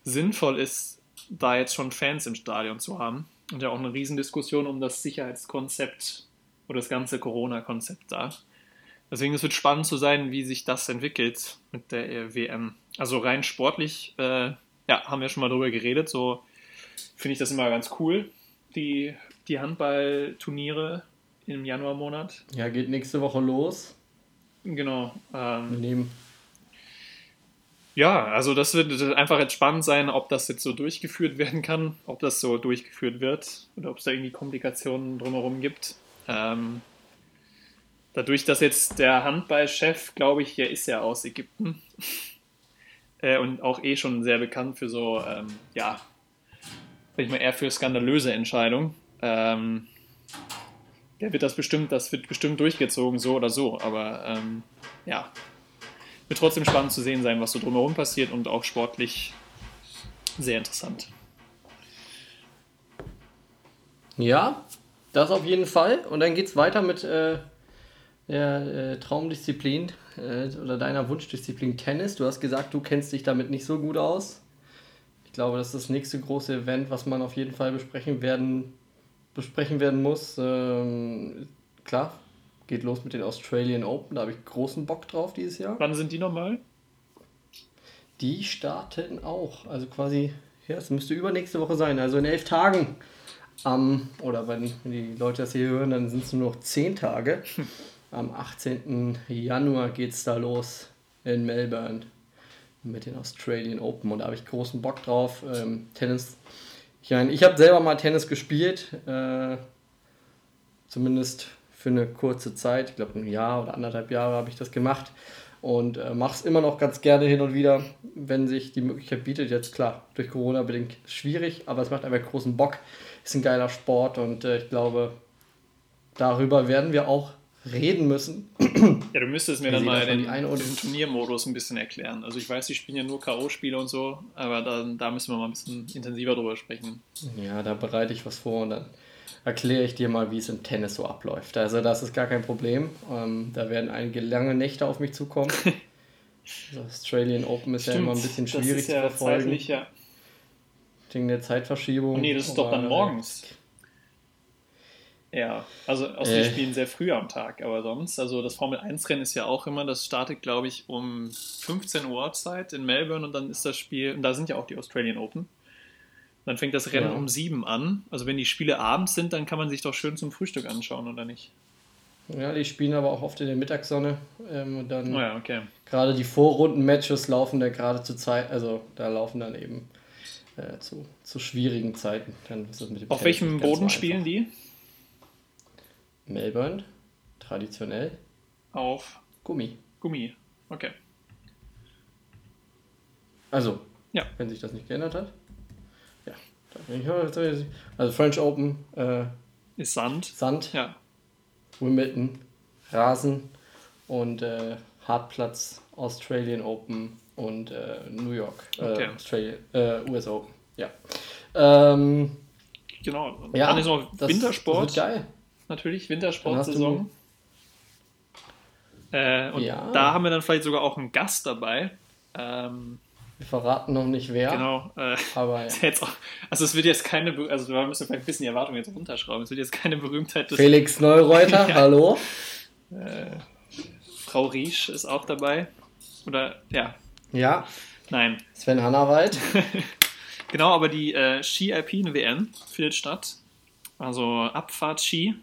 sinnvoll ist, da jetzt schon Fans im Stadion zu haben. Und ja auch eine Riesendiskussion um das Sicherheitskonzept oder das ganze Corona-Konzept da. Deswegen es wird spannend zu sein, wie sich das entwickelt mit der e WM. Also rein sportlich, äh, ja, haben wir schon mal drüber geredet. So finde ich das immer ganz cool, die, die Handballturniere im Januarmonat. Ja, geht nächste Woche los. Genau. Ähm, wir nehmen ja, also das wird einfach jetzt spannend sein, ob das jetzt so durchgeführt werden kann, ob das so durchgeführt wird oder ob es da irgendwie Komplikationen drumherum gibt. Ähm, dadurch, dass jetzt der Handballchef, glaube ich, der ist ja aus Ägypten äh, und auch eh schon sehr bekannt für so, ähm, ja, sag ich mal, eher für skandalöse Entscheidungen. Ähm, der wird das bestimmt, das wird bestimmt durchgezogen, so oder so, aber ähm, ja, wird trotzdem spannend zu sehen sein, was so drumherum passiert und auch sportlich sehr interessant. Ja, das auf jeden Fall. Und dann geht es weiter mit äh, der äh, Traumdisziplin äh, oder deiner Wunschdisziplin Tennis. Du hast gesagt, du kennst dich damit nicht so gut aus. Ich glaube, das ist das nächste große Event, was man auf jeden Fall besprechen werden, besprechen werden muss. Ähm, klar, Geht los mit den Australian Open, da habe ich großen Bock drauf dieses Jahr. Wann sind die nochmal? Die starten auch, also quasi, ja, es müsste übernächste Woche sein, also in elf Tagen. Um, oder wenn, wenn die Leute das hier hören, dann sind es nur noch zehn Tage. Am 18. Januar geht es da los in Melbourne mit den Australian Open und da habe ich großen Bock drauf. Ähm, Tennis, ich meine, ich habe selber mal Tennis gespielt, äh, zumindest für eine kurze Zeit, ich glaube ein Jahr oder anderthalb Jahre habe ich das gemacht und äh, mache es immer noch ganz gerne hin und wieder, wenn sich die Möglichkeit bietet. Jetzt klar, durch Corona bedingt schwierig, aber es macht einfach großen Bock, ist ein geiler Sport und äh, ich glaube, darüber werden wir auch reden müssen. Ja, du müsstest mir dann mal den, den Turniermodus ein bisschen erklären. Also ich weiß, die spielen ja nur K.O.-Spiele und so, aber da, da müssen wir mal ein bisschen intensiver drüber sprechen. Ja, da bereite ich was vor und dann erkläre ich dir mal, wie es im Tennis so abläuft. Also das ist gar kein Problem. Ähm, da werden einige lange Nächte auf mich zukommen. Das Australian Open ist Stimmt, ja immer ein bisschen schwierig ja zu verfolgen. Zeitlich, ja. Wegen der Zeitverschiebung. Oh nee, das ist doch dann morgens. Ja, also aus äh, spielen sehr früh am Tag, aber sonst, also das Formel 1 Rennen ist ja auch immer, das startet glaube ich um 15 Uhr Zeit in Melbourne und dann ist das Spiel, und da sind ja auch die Australian Open. Dann fängt das Rennen ja. um sieben an. Also wenn die Spiele abends sind, dann kann man sich doch schön zum Frühstück anschauen, oder nicht? Ja, die spielen aber auch oft in der Mittagssonne. Ähm, und dann oh ja, okay. gerade die Vorrunden-Matches laufen da gerade zur Zeit, also da laufen dann eben äh, zu, zu schwierigen Zeiten. Dann Auf welchem Boden so spielen die? Melbourne, traditionell. Auf Gummi. Gummi, okay. Also, ja. wenn sich das nicht geändert hat. Also French Open äh, ist Sand. Sand. Ja. Wimbledon, Rasen und äh, Hartplatz, Australian Open und äh, New York, äh, okay. Australia, äh, US Open. Ja. Ähm, genau. Ja, dann ist noch Wintersport. Das, das geil. Natürlich, Wintersportsaison. Äh, und ja. da haben wir dann vielleicht sogar auch einen Gast dabei. Ähm, wir verraten noch nicht wer. Genau. Äh, aber ja. auch, also es wird jetzt keine, also wir müssen vielleicht ein bisschen die Erwartungen jetzt runterschrauben. Es wird jetzt keine Berühmtheit des Felix Neureuter, ja. hallo. Äh, Frau Riesch ist auch dabei. Oder ja. Ja. Nein. Sven Hannawald. Genau, aber die äh, Ski-Alpine-WM findet statt. Also Abfahrt-Ski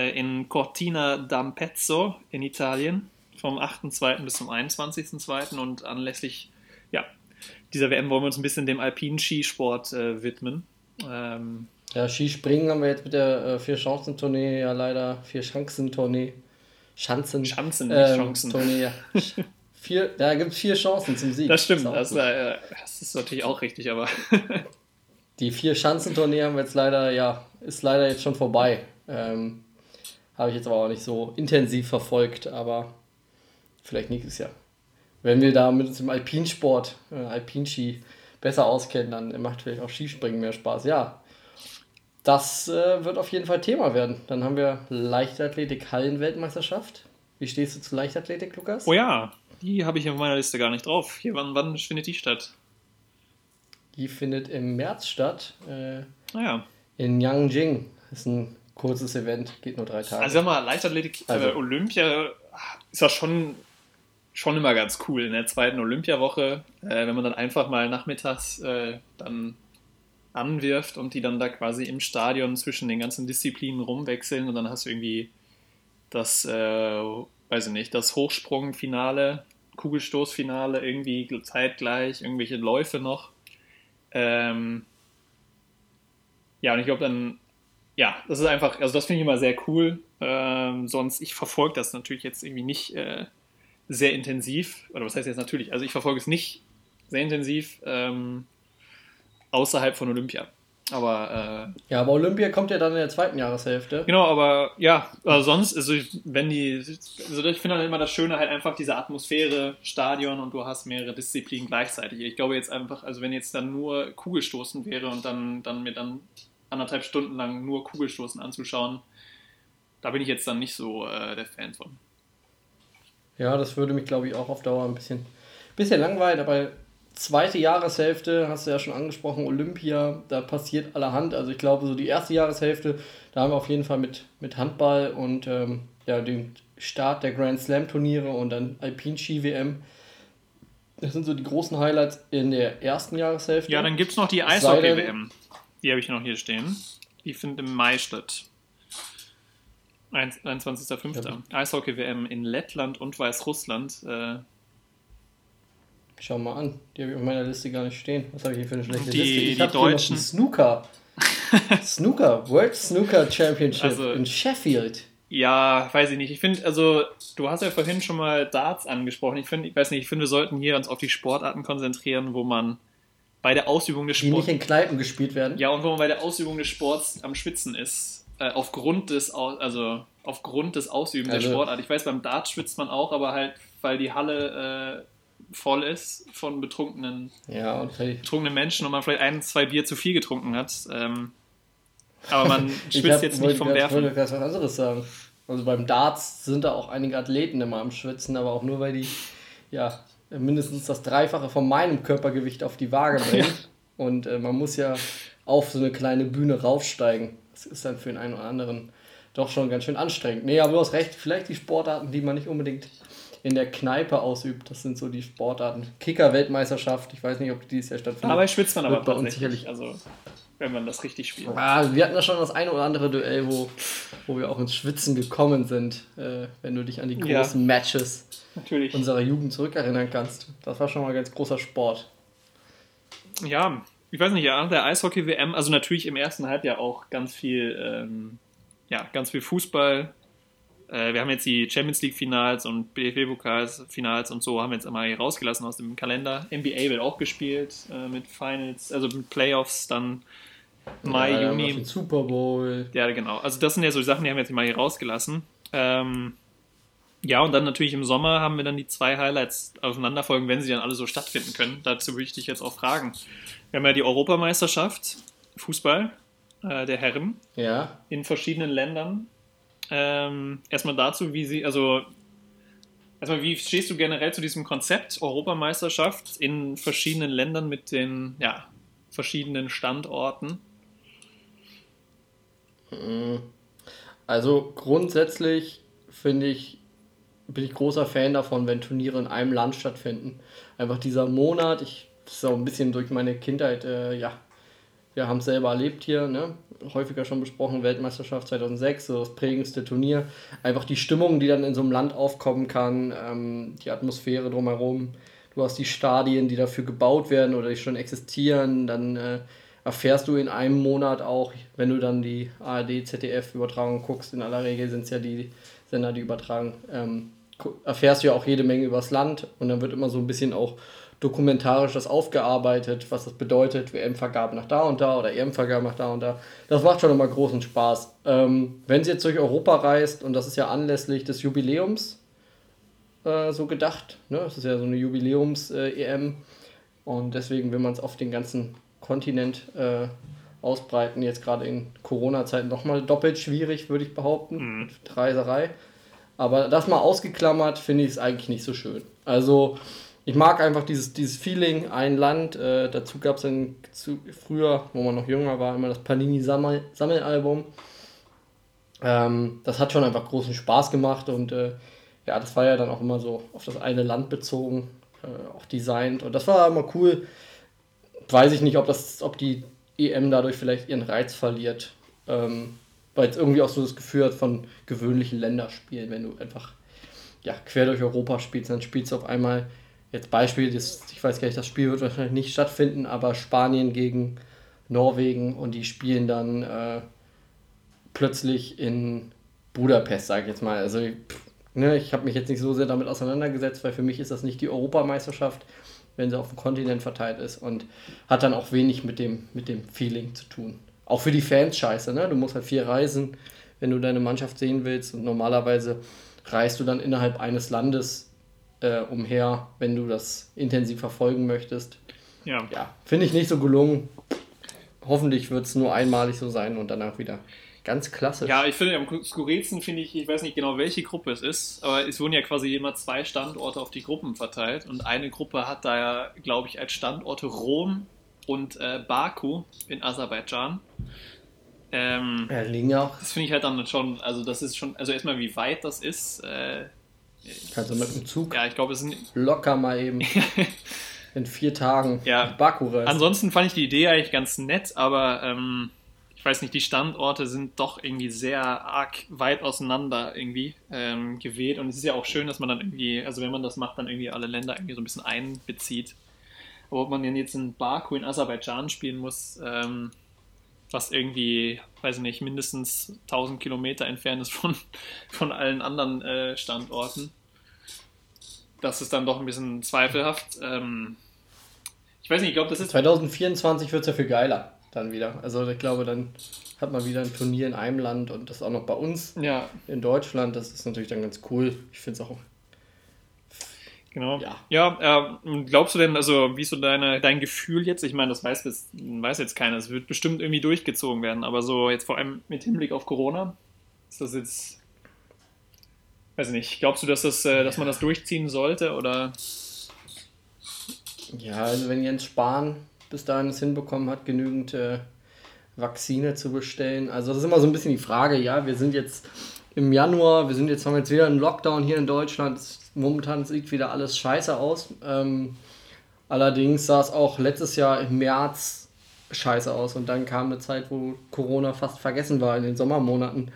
in Cortina d'Ampezzo in Italien vom 8.2. bis zum 21.2. Und anlässlich ja, dieser WM wollen wir uns ein bisschen dem alpinen Skisport äh, widmen. Ähm, ja, Skispringen haben wir jetzt mit der äh, Vier-Chancen-Tournee ja leider Vier-Chancen-Tournee. Schanzen. Schanzen, nicht ähm, Chancen. Tournee, ja. vier, da gibt es vier Chancen zum Sieg. Das stimmt, das, äh, das ist natürlich auch richtig, aber Die Vier-Schanzentournee haben wir jetzt leider, ja, ist leider jetzt schon vorbei. Ähm, Habe ich jetzt aber auch nicht so intensiv verfolgt, aber vielleicht nächstes Jahr. Wenn wir da mit dem Alpinsport, äh, Alpinski besser auskennen, dann macht vielleicht auch Skispringen mehr Spaß. Ja, das äh, wird auf jeden Fall Thema werden. Dann haben wir Leichtathletik Hallenweltmeisterschaft. Wie stehst du zu Leichtathletik, Lukas? oh ja, die habe ich auf meiner Liste gar nicht drauf. Hier, wann, wann findet die statt? Die findet im März statt äh, Naja, in Yangjing. Das ist ein kurzes Event, geht nur drei Tage. also sag mal, Leichtathletik Also- äh, Olympia ist ja schon, schon immer ganz cool in der zweiten Olympiawoche, äh, wenn man dann einfach mal nachmittags äh, dann anwirft und die dann da quasi im Stadion zwischen den ganzen Disziplinen rumwechseln und dann hast du irgendwie das, äh, weiß ich nicht, das Hochsprungfinale, Kugelstoßfinale irgendwie zeitgleich, irgendwelche Läufe noch. Ähm, ja, und ich glaube dann, ja, das ist einfach, also das finde ich immer sehr cool. Ähm, sonst, ich verfolge das natürlich jetzt irgendwie nicht äh, sehr intensiv, oder was heißt jetzt natürlich, also ich verfolge es nicht sehr intensiv ähm, außerhalb von Olympia. Aber äh, Ja, aber Olympia kommt ja dann in der zweiten Jahreshälfte. Genau, aber ja, also sonst, also wenn die, also ich finde dann immer das Schöne halt einfach diese Atmosphäre, Stadion und du hast mehrere Disziplinen gleichzeitig. Ich glaube jetzt einfach, also wenn jetzt dann nur Kugelstoßen wäre und dann, dann mir dann anderthalb Stunden lang nur Kugelstoßen anzuschauen, da bin ich jetzt dann nicht so äh, der Fan von. Ja, das würde mich, glaube ich, auch auf Dauer ein bisschen, bisschen langweilen, aber zweite Jahreshälfte, hast du ja schon angesprochen, Olympia, da passiert allerhand. Also ich glaube, so die erste Jahreshälfte, da haben wir auf jeden Fall mit, mit Handball und ähm, ja, dem Start der Grand Slam Turniere und dann Alpin-Ski WM. Das sind so die großen Highlights in der ersten Jahreshälfte. Ja, dann gibt es noch die Eishockey-WM. Die habe ich noch hier stehen. Die findet im Mai statt. 21.05. Eishockey-WM in Lettland und Weißrussland. Äh, Schau mal an, die habe ich auf meiner Liste gar nicht stehen. Was habe ich hier für eine schlechte Die- Liste? Ich die habe Deutschen- Snooker. Snooker, World Snooker Championship Also- in Sheffield. Ja, weiß ich nicht. Ich finde, also, du hast ja vorhin schon mal Darts angesprochen. Ich finde, ich weiß nicht, ich finde, wir sollten hier uns auf die Sportarten konzentrieren, wo man bei der Ausübung des Die Sports. nicht in Kneipen gespielt werden. Ja, und wo man bei der Ausübung des Sports am Schwitzen ist. Äh, aufgrund des, also, aufgrund des Ausübens Also- der Sportart. Ich weiß, beim Dart schwitzt man auch, aber halt, weil die Halle äh, voll ist von betrunkenen, Ja, vielleicht- betrunkenen Menschen und man vielleicht ein, zwei Bier zu viel getrunken hat. Ähm, aber man ich schwitzt hab- jetzt wollte nicht vom grad- Werfen. wollte gerade was anderes sagen. Also beim Darts sind da auch einige Athleten immer am Schwitzen, aber auch nur, weil die ja mindestens das Dreifache von meinem Körpergewicht auf die Waage bringen. Und äh, man muss ja auf so eine kleine Bühne raufsteigen. Das ist dann für den einen oder anderen doch schon ganz schön anstrengend. Nee, aber du hast recht, vielleicht die Sportarten, die man nicht unbedingt in der Kneipe ausübt. Das sind so die Sportarten. Kicker-Weltmeisterschaft, ich weiß nicht, ob die dieses Jahr stattfindet. Dabei schwitzt man aber bei uns sicherlich- Also, wenn man das richtig spielt. Ah, wir hatten da schon das eine oder andere Duell, wo, wo wir auch ins Schwitzen gekommen sind, äh, wenn du dich an die Ja. großen Matches Natürlich. unserer Jugend zurückerinnern kannst. Das war schon mal ein ganz großer Sport. Ja, ich weiß nicht, ja, der Eishockey-WM, also natürlich im ersten Halbjahr auch ganz viel, ähm, ja, ganz viel Fußball. Äh, wir haben jetzt die Champions League-Finals und BFB-Pokals-Finals und so haben wir jetzt immer hier rausgelassen aus dem Kalender. NBA wird auch gespielt äh, mit Finals, also mit Playoffs dann Mai, ja, Juni. den Super Bowl. Ja, genau. Also das sind ja so Sachen, die haben wir jetzt mal hier rausgelassen. Ähm, ja, und dann natürlich im Sommer haben wir dann die zwei Highlights aufeinanderfolgen, wenn sie dann alle so stattfinden können. Dazu würde ich dich jetzt auch fragen. Wir haben ja die Europameisterschaft, Fußball äh, der Herren Ja, in verschiedenen Ländern. Ähm, erstmal dazu, wie sie, also erstmal, wie stehst du generell zu diesem Konzept Europameisterschaft in verschiedenen Ländern mit den ja, verschiedenen Standorten? also grundsätzlich finde ich, bin ich großer Fan davon, wenn Turniere in einem Land stattfinden. Einfach dieser Monat, ich das ist auch ein bisschen durch meine Kindheit, äh, ja, wir haben es selber erlebt hier, ne? häufiger schon besprochen, Weltmeisterschaft 2006, so das prägendste Turnier. Einfach die Stimmung, die dann in so einem Land aufkommen kann, ähm, die Atmosphäre drumherum. Du hast die Stadien, die dafür gebaut werden oder die schon existieren. Dann äh, erfährst du in einem Monat auch, wenn du dann die ARD, ZDF-Übertragung guckst, in aller Regel sind es ja die Sender, die übertragen, ähm, erfährst du ja auch jede Menge übers Land und dann wird immer so ein bisschen auch dokumentarisch das aufgearbeitet, was das bedeutet, WM-Vergabe nach da und da oder EM-Vergabe nach da und da. Das macht schon immer großen Spaß. Ähm, wenn sie jetzt durch Europa reist, und das ist ja anlässlich des Jubiläums äh, so gedacht, ne? das ist ja so eine Jubiläums-EM, äh, und deswegen will man es auf den ganzen Kontinent äh, ausbreiten, jetzt gerade in Corona-Zeiten nochmal doppelt schwierig, würde ich behaupten, mhm. mit Reiserei. Aber das mal ausgeklammert, finde ich es eigentlich nicht so schön. Also ich mag einfach dieses, dieses Feeling, ein Land. Äh, dazu gab es dann zu, früher, wo man noch jünger war, immer das Panini-Sammelalbum. Ähm, das hat schon einfach großen Spaß gemacht und äh, ja, das war ja dann auch immer so auf das eine Land bezogen, äh, auch designt und das war immer cool. Weiß ich nicht, ob, das, ob die EM dadurch vielleicht ihren Reiz verliert, ähm, weil es irgendwie auch so das Gefühl hat von gewöhnlichen Länderspielen, wenn du einfach ja, quer durch Europa spielst, dann spielst du auf einmal jetzt Beispiel, das, ich weiß gar nicht, das Spiel wird wahrscheinlich nicht stattfinden, aber Spanien gegen Norwegen und die spielen dann äh, plötzlich in Budapest, sage ich jetzt mal. Also ne, ich habe mich jetzt nicht so sehr damit auseinandergesetzt, weil für mich ist das nicht die Europameisterschaft, wenn sie auf dem Kontinent verteilt ist und hat dann auch wenig mit dem, mit dem Feeling zu tun. Auch für die Fans scheiße, ne? Du musst halt viel reisen, wenn du deine Mannschaft sehen willst und normalerweise reist du dann innerhalb eines Landes äh, umher, wenn du das intensiv verfolgen möchtest. Ja. ja Finde ich nicht so gelungen. Hoffentlich wird es nur einmalig so sein und danach wieder ganz klassisch. Ja, ich finde am skurrilsten finde ich, ich weiß nicht genau, welche Gruppe es ist, aber es wurden ja quasi immer zwei Standorte auf die Gruppen verteilt und eine Gruppe hat da ja, glaube ich, als Standorte Rom und äh, Baku in Aserbaidschan. Ähm, ja, liegen auch. Das finde ich halt dann schon, also das ist schon, also erstmal wie weit das ist, äh, Kannst du mit dem Zug ja, ich glaube, es sind locker mal eben in vier Tagen ja. Baku reisen. Ansonsten fand ich die Idee eigentlich ganz nett, aber ähm, ich weiß nicht, die Standorte sind doch irgendwie sehr arg weit auseinander irgendwie ähm, gewählt und es ist ja auch schön, dass man dann irgendwie, also wenn man das macht, dann irgendwie alle Länder irgendwie so ein bisschen einbezieht. Aber ob man denn jetzt in Baku in Aserbaidschan spielen muss, ähm, was irgendwie, weiß ich nicht, mindestens 1000 Kilometer entfernt ist von, von allen anderen äh, Standorten. Das ist dann doch ein bisschen zweifelhaft. Ähm, ich weiß nicht, ich glaube, das ist. 2024 wird es ja viel geiler dann wieder. Also ich glaube, dann hat man wieder ein Turnier in einem Land und das auch noch bei uns ja. in Deutschland. Das ist natürlich dann ganz cool. Ich finde es auch Genau. Ja, ja äh, glaubst du denn, also wie ist so deine, dein Gefühl jetzt? Ich meine, das weiß jetzt, weiß jetzt keiner, es wird bestimmt irgendwie durchgezogen werden, aber so jetzt vor allem mit Hinblick auf Corona, ist das jetzt, weiß nicht, glaubst du, dass, das, äh, dass man das durchziehen sollte oder? Ja, also wenn Jens Spahn bis dahin es hinbekommen hat, genügend äh, Vakzine zu bestellen, also das ist immer so ein bisschen die Frage, ja, wir sind jetzt im Januar, wir sind jetzt, haben jetzt wieder einen Lockdown hier in Deutschland, momentan sieht wieder alles scheiße aus. Ähm, allerdings sah es auch letztes Jahr im März scheiße aus und dann kam eine Zeit, wo Corona fast vergessen war in den Sommermonaten,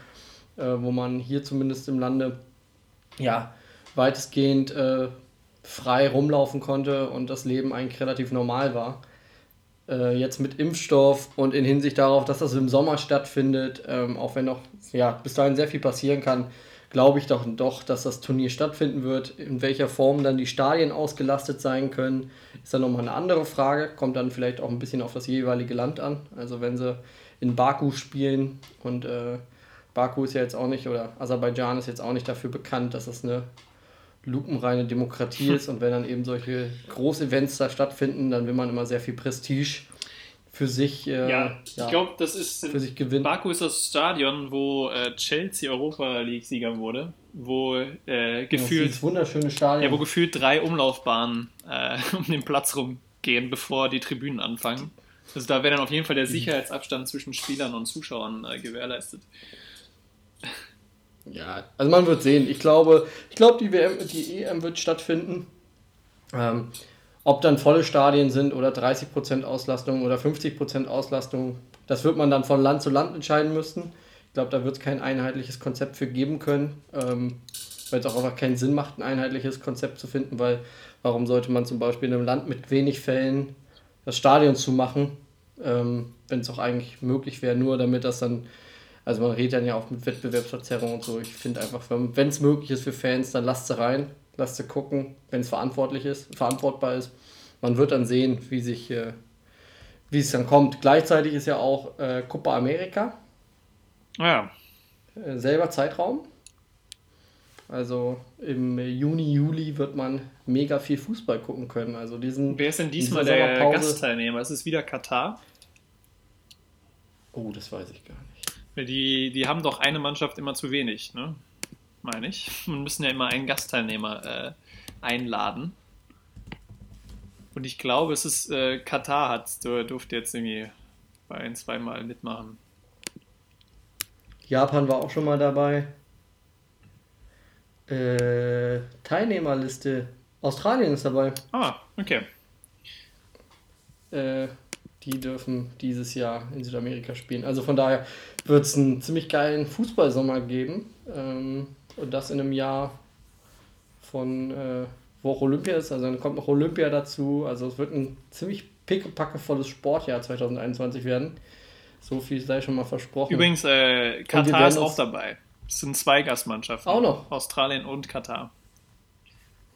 äh, wo man hier zumindest im Lande ja weitestgehend äh, frei rumlaufen konnte und das Leben eigentlich relativ normal war. Äh, jetzt mit Impfstoff und in Hinsicht darauf, dass das im Sommer stattfindet, ähm, auch wenn noch ja, bis dahin sehr viel passieren kann, glaube ich doch, doch, dass das Turnier stattfinden wird. In welcher Form dann die Stadien ausgelastet sein können, ist dann nochmal eine andere Frage. Kommt dann vielleicht auch ein bisschen auf das jeweilige Land an. Also wenn sie in Baku spielen und äh, Baku ist ja jetzt auch nicht, oder Aserbaidschan ist jetzt auch nicht dafür bekannt, dass das eine lupenreine Demokratie ist und wenn dann eben solche Großevents da stattfinden, dann will man immer sehr viel Prestige für sich, äh, ja, ich glaube, das ist für sich gewinnen. Baku ist das Stadion, wo äh, Chelsea Europa League Sieger wurde, wo äh, gefühlt ja, wunderschöne Stadion. Ja, wo gefühlt drei Umlaufbahnen äh, um den Platz rumgehen, bevor die Tribünen anfangen. Also da wäre dann auf jeden Fall der mhm. Sicherheitsabstand zwischen Spielern und Zuschauern äh, gewährleistet. Ja, also man wird sehen. Ich glaube, ich glaube, die WM, die EM wird stattfinden. Ähm, ob dann volle Stadien sind oder 30% Auslastung oder 50% Auslastung, das wird man dann von Land zu Land entscheiden müssen. Ich glaube, da wird es kein einheitliches Konzept für geben können, ähm, weil es auch einfach keinen Sinn macht, ein einheitliches Konzept zu finden, weil warum sollte man zum Beispiel in einem Land mit wenig Fällen das Stadion zu machen, ähm, wenn es auch eigentlich möglich wäre, nur damit das dann, also man redet dann ja auch mit Wettbewerbsverzerrung und so. Ich finde einfach, wenn es möglich ist für Fans, dann lasst sie rein, lasst sie gucken, wenn es verantwortlich ist, verantwortbar ist. Man wird dann sehen, wie sich, äh, wie es dann kommt. Gleichzeitig ist ja auch äh, Copa America Ja. äh, selber Zeitraum. Also im Juni, Juli wird man mega viel Fußball gucken können. Also diesen. Wer ist denn diesmal der Gastteilnehmer? Ist es wieder Katar? Oh, das weiß ich gar nicht. Die, die haben doch eine Mannschaft immer zu wenig, ne? Meine ich. Man müssen ja immer einen Gastteilnehmer äh, einladen. Und ich glaube, es ist äh, Katar hat, du durfte jetzt irgendwie bei ein, zweimal mitmachen. Japan war auch schon mal dabei. Äh, Teilnehmerliste. Australien ist dabei. Ah, okay. Äh, die dürfen dieses Jahr in Südamerika spielen. Also von daher wird es einen ziemlich geilen Fußballsommer geben. Ähm, und das in einem Jahr von, äh, wo auch Olympia ist. Also dann kommt noch Olympia dazu. Also es wird ein ziemlich pickepackevolles Sportjahr 2021 werden. So viel sei schon mal versprochen. Übrigens, äh, Katar ist auch dabei. Es sind zwei Gastmannschaften. Auch noch? Australien und Katar.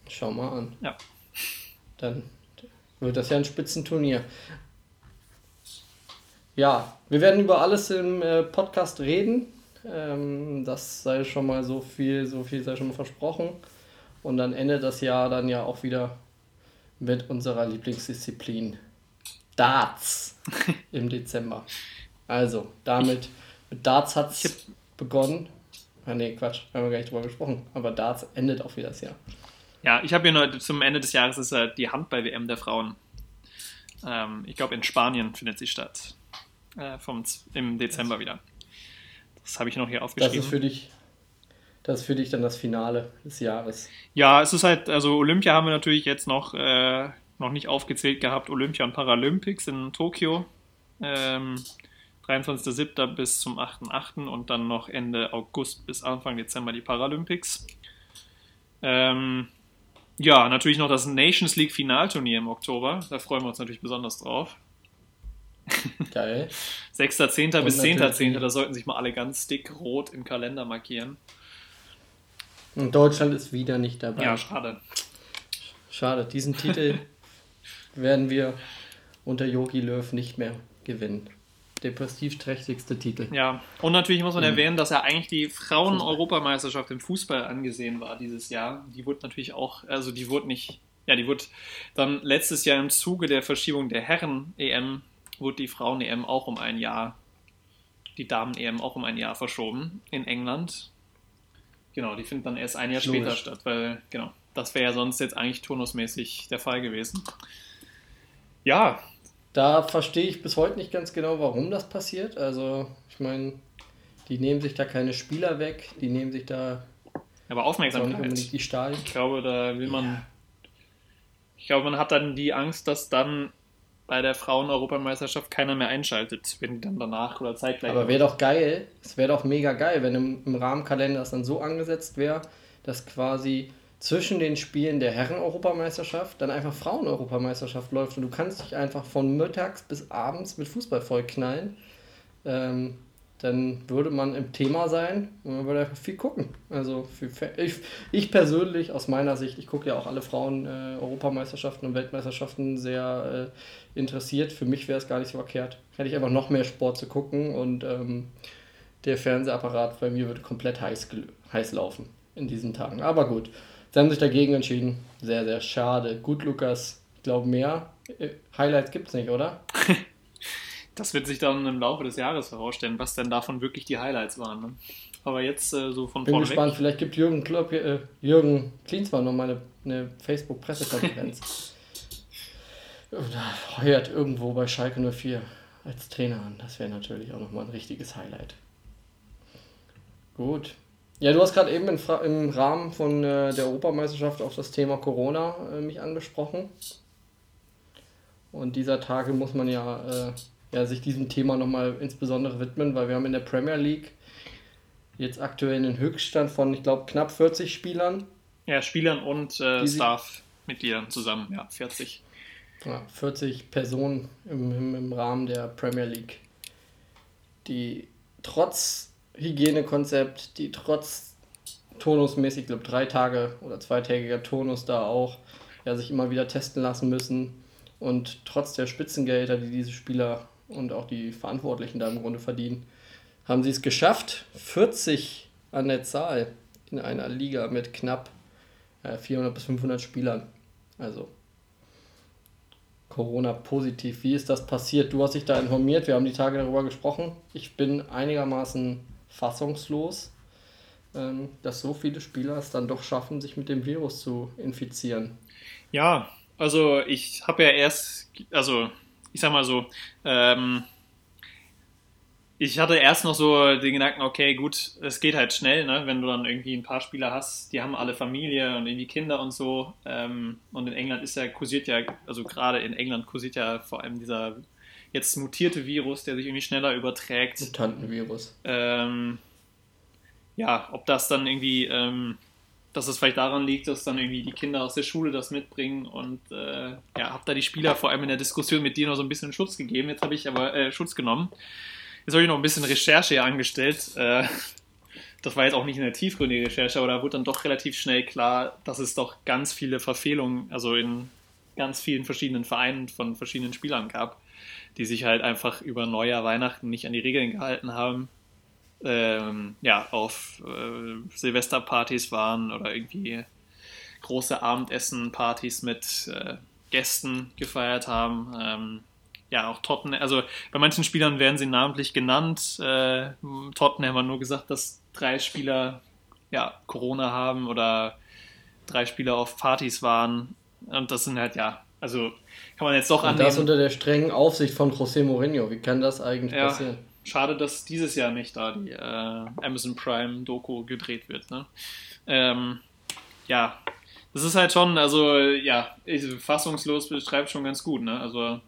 Schau mal an. Ja. Dann wird das ja ein Spitzenturnier. Ja, wir werden über alles im äh, Podcast reden. Ähm, das sei schon mal so viel, so viel sei schon mal versprochen. Und dann endet das Jahr dann ja auch wieder mit unserer Lieblingsdisziplin Darts im Dezember. Also, damit, mit Darts hat es begonnen. Ah, nee, Quatsch, haben wir gar nicht drüber gesprochen. Aber Darts endet auch wieder das Jahr. Ja, ich habe hier noch zum Ende des Jahres ist ja die Handball-WM der Frauen. Ähm, ich glaube, in Spanien findet sie statt. Äh, vom, Im Dezember wieder. Das habe ich noch hier Das aufgeschrieben. ist für dich, das ist für dich dann das Finale des Jahres. Ja, es ist halt, also Olympia haben wir natürlich jetzt noch, äh, noch nicht aufgezählt gehabt. Olympia und Paralympics in Tokio. Ähm, 23.07. bis zum 8.08. und dann noch Ende August bis Anfang Dezember die Paralympics. Ähm, ja, natürlich noch das Nations League Finalturnier im Oktober. Da freuen wir uns natürlich besonders drauf. Geil. 6.10. bis Und natürlich 10.10. Da sollten sich mal alle ganz dick rot im Kalender markieren. Und Deutschland ist wieder nicht dabei. Ja, schade. Schade, diesen Titel werden wir unter Yogi Löw nicht mehr gewinnen. Der prestigeträchtigste Titel. Ja, und natürlich muss man Mhm. erwähnen, dass ja eigentlich die Frauen-Europameisterschaft im Fußball angesehen war dieses Jahr. Die wurde natürlich auch, also die wurde nicht, ja, die wurde dann letztes Jahr im Zuge der Verschiebung der Herren-EM, wurde die Frauen-EM auch um ein Jahr, die Damen-EM auch um ein Jahr verschoben in England. Genau, die findet dann erst ein Jahr Logisch. später statt, weil, genau, das wäre ja sonst jetzt eigentlich turnusmäßig der Fall gewesen. Ja, Da verstehe ich bis heute nicht ganz genau, warum das passiert. Also, ich meine, die nehmen sich da keine Spieler weg, die nehmen sich da aber Aufmerksamkeit. die Stadien. Ich glaube, da will man. Ich glaube, man hat dann die Angst, dass dann bei der Frauen-Europameisterschaft keiner mehr einschaltet, wenn die dann danach oder zeitgleich. Aber wäre doch geil, es wäre doch mega geil, wenn im, im Rahmenkalender es dann so angesetzt wäre, dass quasi zwischen den Spielen der Herren-Europameisterschaft dann einfach Frauen-Europameisterschaft läuft und du kannst dich einfach von mittags bis abends mit Fußball vollknallen. Ähm, dann würde man im Thema sein und man würde einfach viel gucken. Also ich, ich persönlich, aus meiner Sicht, ich gucke ja auch alle Frauen-Europameisterschaften und Weltmeisterschaften sehr äh, interessiert. Für mich wäre es gar nicht so verkehrt. Hätte ich einfach noch mehr Sport zu gucken und ähm, der Fernsehapparat bei mir würde komplett heiß, heiß laufen in diesen Tagen. Aber gut, sie haben sich dagegen entschieden. Sehr, sehr schade. Gut, Lukas, ich glaube mehr. äh, Highlights gibt es nicht, oder? das wird sich dann im Laufe des Jahres herausstellen, was denn davon wirklich die Highlights waren. Ne? Aber jetzt äh, so von Bin vorne gespannt, weg. vielleicht gibt Jürgen, Klopp, äh, Jürgen Klinsmann noch mal eine, eine Facebook-Pressekonferenz. Oder heuert irgendwo bei Schalke 04 als Trainer an. Das wäre natürlich auch nochmal ein richtiges Highlight. Gut. Ja, du hast gerade eben im Rahmen von äh, der Europameisterschaft auf das Thema Corona äh, mich angesprochen. Und dieser Tage muss man ja, äh, ja sich diesem Thema nochmal insbesondere widmen, weil wir haben in der Premier League jetzt aktuell einen Höchststand von, ich glaube, knapp 40 Spielern. Ja, Spielern und äh, Staff-Mitgliedern zusammen, ja, 40. Ja, 40 Personen im, im, im Rahmen der Premier League, die trotz Hygienekonzept, die trotz turnusmäßig, ich glaube, drei Tage oder zweitägiger Turnus da auch, ja, sich immer wieder testen lassen müssen. Und trotz der Spitzengelder, die diese Spieler und auch die Verantwortlichen da im Grunde verdienen, haben sie es geschafft, 40 an der Zahl in einer Liga mit knapp äh, 400 bis 500 Spielern. Also Corona-positiv. Wie ist das passiert? Du hast dich da informiert, wir haben die Tage darüber gesprochen. Ich bin einigermaßen fassungslos, ähm, dass so viele Spieler es dann doch schaffen, sich mit dem Virus zu infizieren. Ja, also ich habe ja erst, also ich sag mal so, ähm, ich hatte erst noch so den Gedanken, okay, gut, es geht halt schnell, ne? wenn du dann irgendwie ein paar Spieler hast, die haben alle Familie und irgendwie Kinder und so. Ähm, und in England ist ja, kursiert ja, also gerade in England kursiert ja vor allem dieser jetzt mutierte Virus, der sich irgendwie schneller überträgt. Mutantenvirus. Ähm, ja, ob das dann irgendwie, ähm, dass es vielleicht daran liegt, dass dann irgendwie die Kinder aus der Schule das mitbringen und äh, ja, habe da die Spieler vor allem in der Diskussion mit dir noch so ein bisschen Schutz gegeben. Jetzt habe ich aber äh, Schutz genommen. Jetzt habe ich noch ein bisschen Recherche hier angestellt. Äh, das war jetzt auch nicht eine tiefgründige Recherche, aber da wurde dann doch relativ schnell klar, dass es doch ganz viele Verfehlungen, also in ganz vielen verschiedenen Vereinen von verschiedenen Spielern gab, die sich halt einfach über Neujahr, Weihnachten nicht an die Regeln gehalten haben. Ähm, ja, auf äh, Silvesterpartys waren oder irgendwie große Abendessenpartys mit äh, Gästen gefeiert haben. Ähm, ja, auch Tottenham, also bei manchen Spielern werden sie namentlich genannt. Äh, Tottenham hat nur gesagt, dass drei Spieler ja, Corona haben oder drei Spieler auf Partys waren. Und das sind halt, ja, also kann man jetzt doch Und annehmen. das unter der strengen Aufsicht von José Mourinho. Wie kann das eigentlich Ja. passieren? Schade, dass dieses Jahr nicht da die äh, Amazon Prime Doku gedreht wird. Ne? Ähm, ja, das ist halt schon, also ja, ich, fassungslos beschreibt schon ganz gut. Ne? Also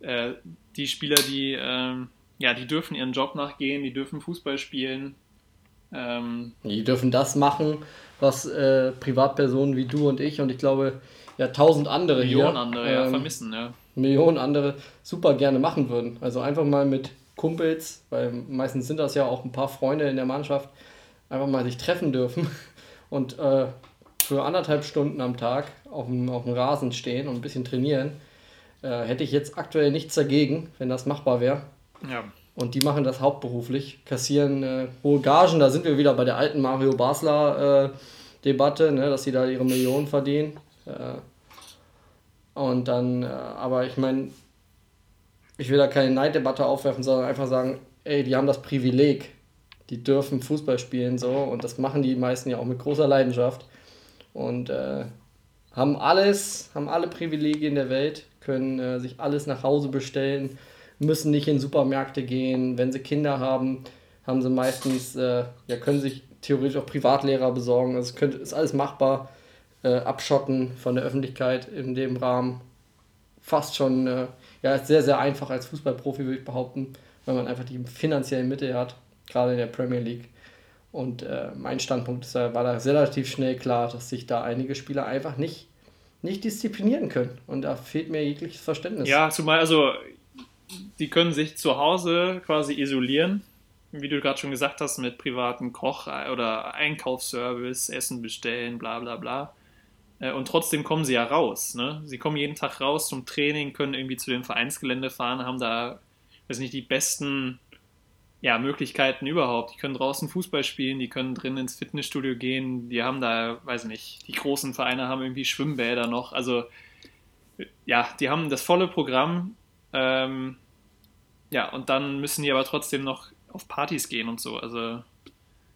äh, die Spieler, die ähm, ja, die dürfen ihren Job nachgehen, die dürfen Fußball spielen. Ähm, Die dürfen das machen, was äh, Privatpersonen wie du und ich und ich glaube ja tausend andere Millionen hier, andere ja, ähm, vermissen. Ja. Millionen andere super gerne machen würden. Also einfach mal mit Kumpels, weil meistens sind das ja auch ein paar Freunde in der Mannschaft, einfach mal sich treffen dürfen und äh, für anderthalb Stunden am Tag auf dem, auf dem Rasen stehen und ein bisschen trainieren. Äh, hätte ich jetzt aktuell nichts dagegen, wenn das machbar wäre. ja. Und die machen das hauptberuflich, kassieren äh, hohe Gagen. Da sind wir wieder bei der alten Mario Basler äh, Debatte, ne, dass sie da ihre Millionen verdienen. Äh, und dann, äh, aber ich meine, ich will da keine Neiddebatte aufwerfen, sondern einfach sagen, ey, die haben das Privileg, die dürfen Fußball spielen so und das machen die meisten ja auch mit großer Leidenschaft und äh, haben alles, haben alle Privilegien der Welt, können äh, sich alles nach Hause bestellen, müssen nicht in Supermärkte gehen. Wenn sie Kinder haben, haben sie meistens, äh, ja, können sich theoretisch auch Privatlehrer besorgen. Könnte, ist alles machbar. Äh, abschotten von der Öffentlichkeit in dem Rahmen. Fast schon, äh, ja, ist sehr, sehr einfach als Fußballprofi, würde ich behaupten, weil man einfach die finanziellen Mittel hat, gerade in der Premier League. Und äh, mein Standpunkt ist, äh, war da relativ schnell klar, dass sich da einige Spieler einfach nicht, nicht disziplinieren können. Und da fehlt mir jegliches Verständnis. Ja, zumal, also, die können sich zu Hause quasi isolieren, wie du gerade schon gesagt hast, mit privaten Koch- oder Einkaufsservice, Essen bestellen, bla bla bla. Äh, Und trotzdem kommen sie ja raus. Ne? Sie kommen jeden Tag raus zum Training, können irgendwie zu dem Vereinsgelände fahren, haben da, weiß nicht, die besten ja, Möglichkeiten überhaupt. Die können draußen Fußball spielen, die können drin ins Fitnessstudio gehen, die haben da, weiß nicht, die großen Vereine haben irgendwie Schwimmbäder noch. Also ja, die haben das volle Programm. Ähm, ja, und dann müssen die aber trotzdem noch auf Partys gehen und so. Also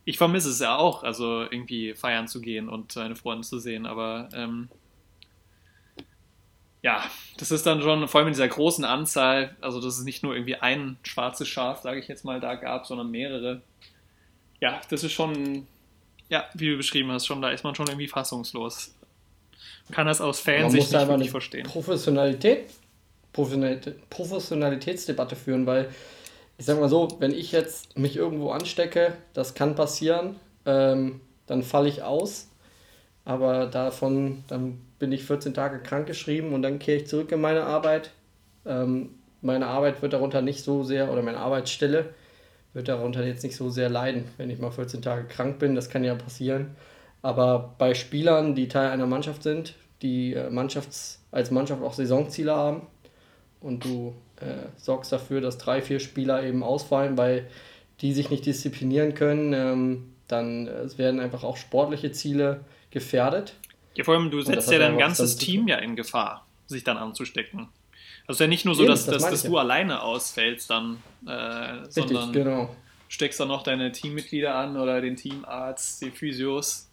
ich vermisse es ja auch, also irgendwie feiern zu gehen und seine Freunde zu sehen, aber ähm, ja, das ist dann schon, vor allem in dieser großen Anzahl, also dass es nicht nur irgendwie ein schwarzes Schaf, sage ich jetzt mal, da gab, sondern mehrere. Ja, das ist schon, ja, wie du beschrieben hast, schon, da ist man schon irgendwie fassungslos. Man kann das aus Fansicht nicht verstehen. Professionalität Professionalitätsdebatte führen, weil ich sag mal so, wenn ich jetzt mich irgendwo anstecke, das kann passieren, ähm, dann falle ich aus. Aber davon, dann bin ich 14 Tage krankgeschrieben und dann kehre ich zurück in meine Arbeit. Ähm, meine Arbeit wird darunter nicht so sehr, oder meine Arbeitsstelle wird darunter jetzt nicht so sehr leiden, wenn ich mal 14 Tage krank bin. Das kann ja passieren. Aber bei Spielern, die Teil einer Mannschaft sind, die äh, Mannschafts-, als Mannschaft auch Saisonziele haben und du äh, sorgst dafür, dass drei, vier Spieler eben ausfallen, weil die sich nicht disziplinieren können, ähm, dann äh, werden einfach auch sportliche Ziele gefährdet. Ja, vor allem, du setzt ja dein ganzes Team ja in Gefahr, sich dann anzustecken. Also ja nicht nur so, Eben, dass, das dass, dass du ja. alleine ausfällst dann, äh, Richtig, sondern genau. steckst dann noch deine Teammitglieder an oder den Teamarzt, die Physios.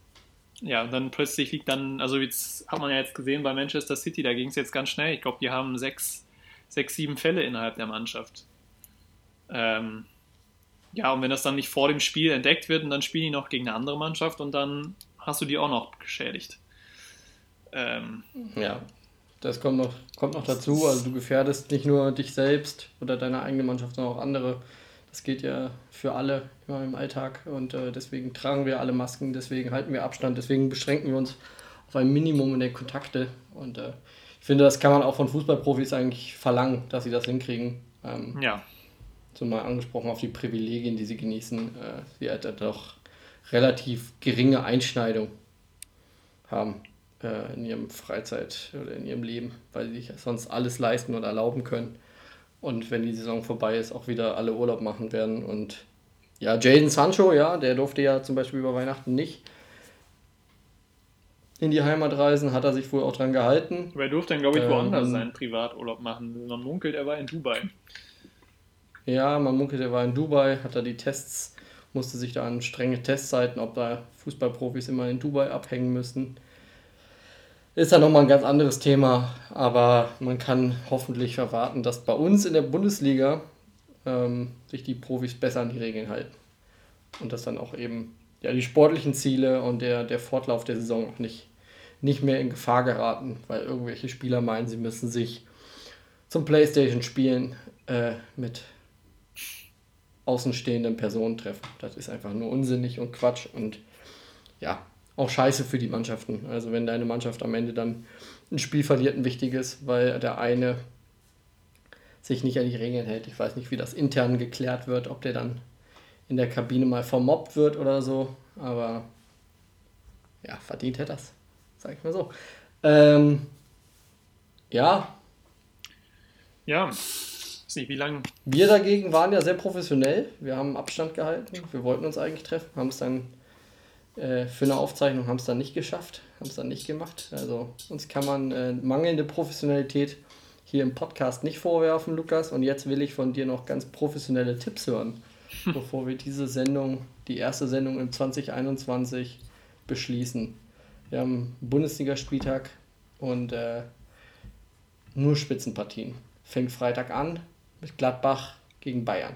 Ja, und dann plötzlich liegt dann, also jetzt hat man ja jetzt gesehen bei Manchester City, da ging es jetzt ganz schnell. Ich glaube, die haben sechs, sechs, sieben Fälle innerhalb der Mannschaft. Ähm, ja, und wenn das dann nicht vor dem Spiel entdeckt wird und dann spielen die noch gegen eine andere Mannschaft und dann hast du die auch noch geschädigt. Ähm, ja, das kommt noch, kommt noch dazu. Also du gefährdest nicht nur dich selbst oder deine eigene Mannschaft, sondern auch andere. Das geht ja für alle immer im Alltag und äh, deswegen tragen wir alle Masken, deswegen halten wir Abstand, deswegen beschränken wir uns auf ein Minimum in der Kontakte. Und äh, finde, das kann man auch von Fußballprofis eigentlich verlangen, dass sie das hinkriegen. Ähm, ja. Zumal angesprochen auf die Privilegien, die sie genießen, äh, sie halt doch relativ geringe Einschneidung haben äh, in ihrem Freizeit oder in ihrem Leben, weil sie sich sonst alles leisten oder erlauben können. Und wenn die Saison vorbei ist, auch wieder alle Urlaub machen werden. Und ja, Jaden Sancho, ja, der durfte ja zum Beispiel über Weihnachten nicht in die Heimat reisen, hat er sich wohl auch dran gehalten. Aber er durfte dann, glaube ich, woanders ähm, seinen Privaturlaub machen. Man munkelt, er war in Dubai. Ja, man munkelt, er war in Dubai, hat er die Tests musste sich da an strenge Testzeiten, ob da Fußballprofis immer in Dubai abhängen müssen. Ist ja nochmal ein ganz anderes Thema, aber man kann hoffentlich erwarten, dass bei uns in der Bundesliga ähm, sich die Profis besser an die Regeln halten. Und dass dann auch eben ja, die sportlichen Ziele und der, der Fortlauf der Saison auch nicht, nicht mehr in Gefahr geraten, weil irgendwelche Spieler meinen, sie müssen sich zum Playstation-Spielen äh, mit außenstehenden Personen treffen. Das ist einfach nur unsinnig und Quatsch und ja, auch scheiße für die Mannschaften. Also wenn deine Mannschaft am Ende dann ein Spiel verliert, ein wichtiges, weil der eine sich nicht an die Regeln hält. Ich weiß nicht, wie das intern geklärt wird, ob der dann in der Kabine mal vermobbt wird oder so, aber ja, verdient hätte das, sag ich mal so. Ähm, ja. Ja, weiß nicht, wie lange. Wir dagegen waren ja sehr professionell. Wir haben Abstand gehalten. Wir wollten uns eigentlich treffen, haben es dann äh, für eine Aufzeichnung haben es dann nicht geschafft, haben es dann nicht gemacht. Also uns kann man äh, mangelnde Professionalität hier im Podcast nicht vorwerfen, Lukas. Und jetzt will ich von dir noch ganz professionelle Tipps hören, bevor wir diese Sendung, die erste Sendung im 2021 beschließen. Wir haben Bundesligaspieltag und äh, nur Spitzenpartien. Fängt Freitag an, mit Gladbach gegen Bayern.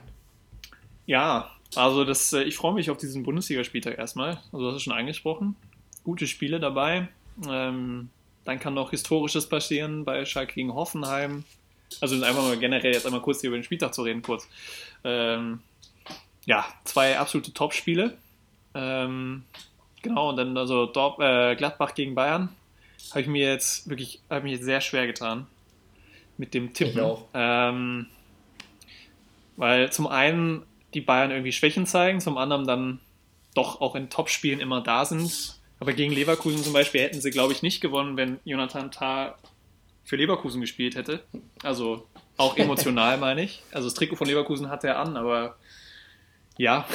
Ja, also das, äh, ich freue mich auf diesen Bundesligaspieltag erstmal. Also das ist schon angesprochen. Gute Spiele dabei. Ähm, dann kann noch Historisches passieren bei Schalke gegen Hoffenheim. Also einfach mal generell jetzt einmal kurz hier über den Spieltag zu reden, kurz. Ähm, ja, zwei absolute Top-Spiele. Ähm, genau, und dann also Dorp, äh, Gladbach gegen Bayern. Habe ich mir jetzt wirklich, habe mich jetzt sehr schwer getan mit dem Tippen. Auch. Ähm, weil zum einen die Bayern irgendwie Schwächen zeigen, zum anderen dann doch auch in Topspielen immer da sind. Aber gegen Leverkusen zum Beispiel hätten sie, glaube ich, nicht gewonnen, wenn Jonathan Tah für Leverkusen gespielt hätte. Also auch emotional, meine ich. Also das Trikot von Leverkusen hat er an, aber ja.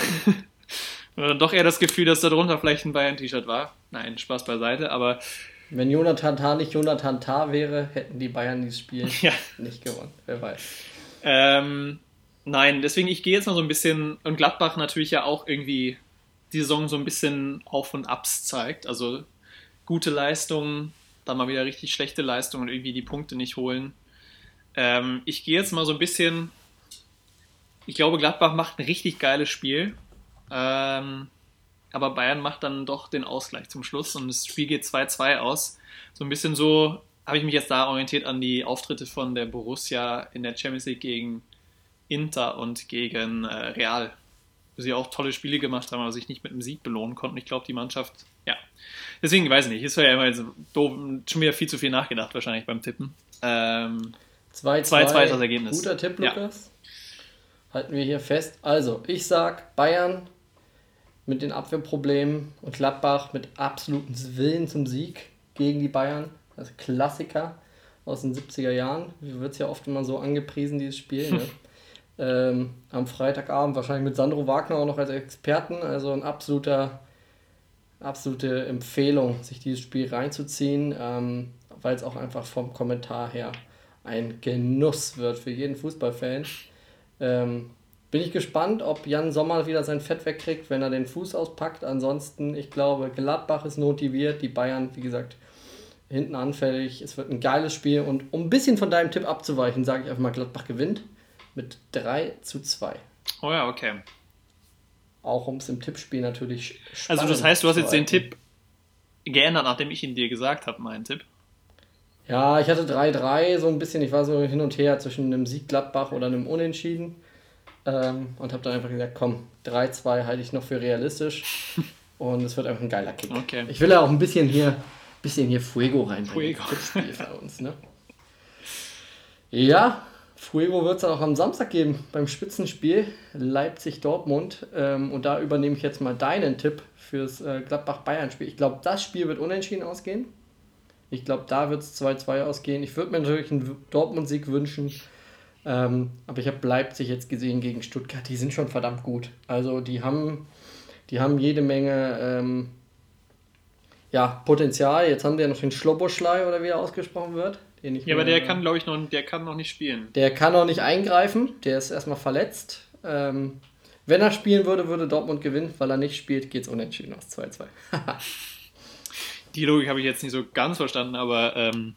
Dann doch eher das Gefühl, dass da drunter vielleicht ein Bayern-T-Shirt war. Nein, Spaß beiseite, aber. Wenn Jonathan Tah nicht Jonathan Tah wäre, hätten die Bayern dieses Spiel ja. nicht gewonnen. Wer weiß. Ähm, Nein, deswegen, ich gehe jetzt mal so ein bisschen, und Gladbach natürlich ja auch irgendwie die Saison so ein bisschen Auf und Abs zeigt. Also gute Leistungen, dann mal wieder richtig schlechte Leistungen und irgendwie die Punkte nicht holen. Ähm, ich gehe jetzt mal so ein bisschen, ich glaube, Gladbach macht ein richtig geiles Spiel. Ähm, aber Bayern macht dann doch den Ausgleich zum Schluss und das Spiel geht 2-2 aus. So ein bisschen so habe ich mich jetzt da orientiert an die Auftritte von der Borussia in der Champions League gegen Inter und gegen äh, Real. Wo sie auch tolle Spiele gemacht haben, aber sich nicht mit einem Sieg belohnen konnten. Ich glaube, die Mannschaft, ja. Deswegen weiß ich nicht. Ist ja immer so doof, schon wieder viel zu viel nachgedacht, wahrscheinlich beim Tippen. Ähm, 2-2 ist das Ergebnis. Guter Tipp, Ja. Halten wir hier fest. Also, ich sag Bayern mit den Abwehrproblemen und Gladbach mit absolutem Willen zum Sieg gegen die Bayern. Das ist Klassiker aus den 70er Jahren. Wird es ja oft immer so angepriesen, dieses Spiel. Ne? ähm, am Freitagabend wahrscheinlich mit Sandro Wagner auch noch als Experten. Also ein absoluter, absolute Empfehlung, sich dieses Spiel reinzuziehen, ähm, weil es auch einfach vom Kommentar her ein Genuss wird für jeden Fußballfan. Ähm, bin ich gespannt, ob Jan Sommer wieder sein Fett wegkriegt, wenn er den Fuß auspackt. Ansonsten, ich glaube, Gladbach ist motiviert, die Bayern, wie gesagt, hinten anfällig. Es wird ein geiles Spiel und um ein bisschen von deinem Tipp abzuweichen, sage ich einfach mal, Gladbach gewinnt mit 3 zu 2. Oh ja, okay. Auch um es im Tippspiel natürlich Also das heißt, du hast jetzt den. Tipp geändert, nachdem ich ihn dir gesagt habe, meinen Tipp. Ja, ich hatte 3-3, so ein bisschen, ich war so hin und her zwischen einem Sieg Gladbach oder einem Unentschieden. Ähm, und habe dann einfach gesagt, komm, 3-2 halte ich noch für realistisch. und es wird einfach ein geiler Kick. Okay. Ich will ja auch ein bisschen hier, bisschen hier Fuego reinbringen. Fuego. für uns, ne? Ja, Fuego wird es dann auch am Samstag geben beim Spitzenspiel Leipzig-Dortmund. Ähm, und da übernehme ich jetzt mal deinen Tipp fürs äh, Gladbach-Bayern-Spiel. Ich glaube, das Spiel wird unentschieden ausgehen. Ich glaube, da wird es 2-2 ausgehen. Ich würde mir natürlich einen Dortmund-Sieg wünschen. Ähm, aber ich habe Leipzig jetzt gesehen gegen Stuttgart. Die sind schon verdammt gut. Also die haben, die haben jede Menge ähm, ja, Potenzial. Jetzt haben die ja noch den Schloboschlei oder wie er ausgesprochen wird. Den ich Ja, aber der kann, glaube ich, noch, der kann noch nicht spielen. der kann auch nicht eingreifen. Der ist erstmal verletzt. Ähm, wenn er spielen würde, würde Dortmund gewinnen. Weil er nicht spielt, geht es unentschieden aus 2-2. Die Logik habe ich jetzt nicht so ganz verstanden, aber ähm,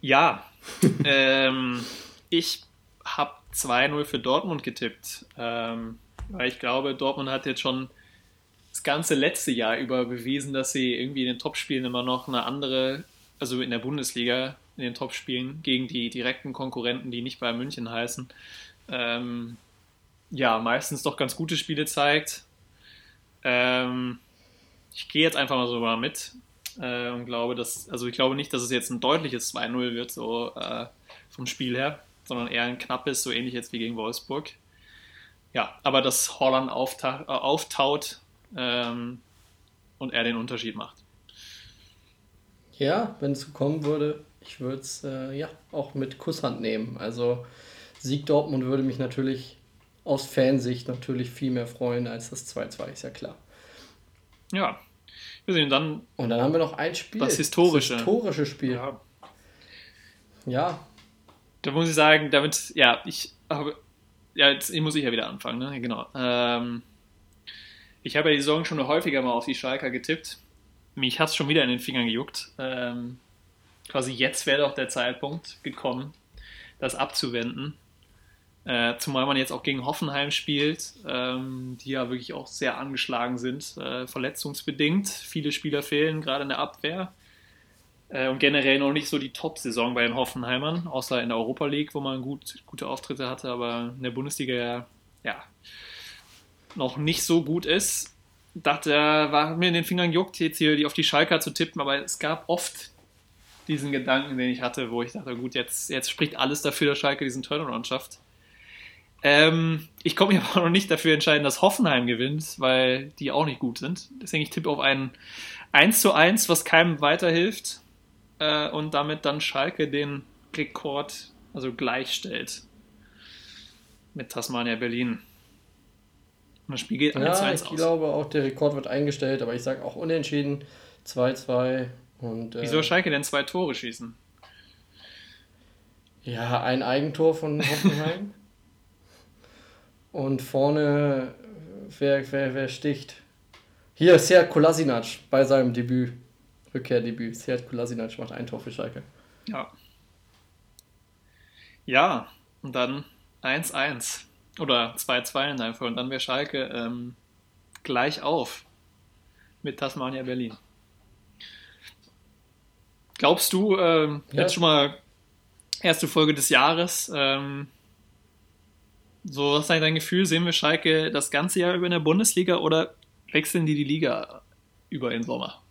ja, ähm, ich habe 2-0 für Dortmund getippt, ähm, weil ich glaube, Dortmund hat jetzt schon das ganze letzte Jahr über bewiesen, dass sie irgendwie in den Topspielen immer noch eine andere, also in der Bundesliga in den Topspielen gegen die direkten Konkurrenten, die nicht bei München heißen, ähm, ja, meistens doch ganz gute Spiele zeigt. Ähm, ich gehe jetzt einfach mal so mal mit äh, und glaube, dass, also ich glaube nicht, dass es jetzt ein deutliches 2-0 wird, so äh, vom Spiel her, sondern eher ein knappes, so ähnlich jetzt wie gegen Wolfsburg. Ja, aber dass Holland aufta äh, auftaut ähm, und er den Unterschied macht. Ja, wenn es so kommen würde, ich würde es äh, ja auch mit Kusshand nehmen. Also Sieg Dortmund würde mich natürlich aus Fansicht natürlich viel mehr freuen als das 2-2, ist ja klar. Ja, wir sehen dann, Und dann haben wir noch ein Spiel. Das Historische. Das historische Spiel. ja, Ja, da muss ich sagen, damit, ja, ich habe, ja, jetzt muss ich ja wieder anfangen, ne? Genau. Ähm, ich habe ja die Saison schon häufiger mal auf die Schalker getippt. Mich hat es schon wieder in den Fingern gejuckt. Ähm, quasi jetzt wäre doch der Zeitpunkt gekommen, das abzuwenden. Äh, zumal man jetzt auch gegen Hoffenheim spielt, ähm, die ja wirklich auch sehr angeschlagen sind, äh, verletzungsbedingt. Viele Spieler fehlen, gerade in der Abwehr. Äh, und generell noch nicht so die Top-Saison bei den Hoffenheimern, außer in der Europa League, wo man gut, gute Auftritte hatte, aber in der Bundesliga ja, ja noch nicht so gut ist. Dachte, äh, war mir in den Fingern juckt, jetzt hier die auf die Schalker zu tippen, aber es gab oft diesen Gedanken, den ich hatte, wo ich dachte, gut, jetzt, jetzt spricht alles dafür, dass Schalke diesen Turnaround schafft. Ähm, ich komme mich aber noch nicht dafür entscheiden, dass Hoffenheim gewinnt, weil die auch nicht gut sind. Deswegen ich tippe auf ein 1 zu 1, was keinem weiterhilft äh, und damit dann Schalke den Rekord also gleichstellt mit Tasmania Berlin. Und das Spiel geht am ja 1 ich aus. glaube auch, der Rekord wird eingestellt, aber ich sage auch unentschieden 2-2. Und, äh, Wie soll Schalke denn zwei Tore schießen? Ja, ein Eigentor von Hoffenheim. Und vorne, wer, wer, wer sticht? Hier, Seat Kolasinac bei seinem Debüt. Rückkehrdebüt. Seat Kolasinac macht ein Tor für Schalke. Ja. Ja, und dann 1-1. Oder 2-2 in deinem Fall. Und dann wäre Schalke ähm, gleich auf mit Tasmania Berlin. Glaubst du, ähm, Ja. jetzt schon mal erste Folge des Jahres, ähm, so, was ist eigentlich dein Gefühl? Sehen wir Schalke das ganze Jahr über in der Bundesliga oder wechseln die die Liga über den Sommer?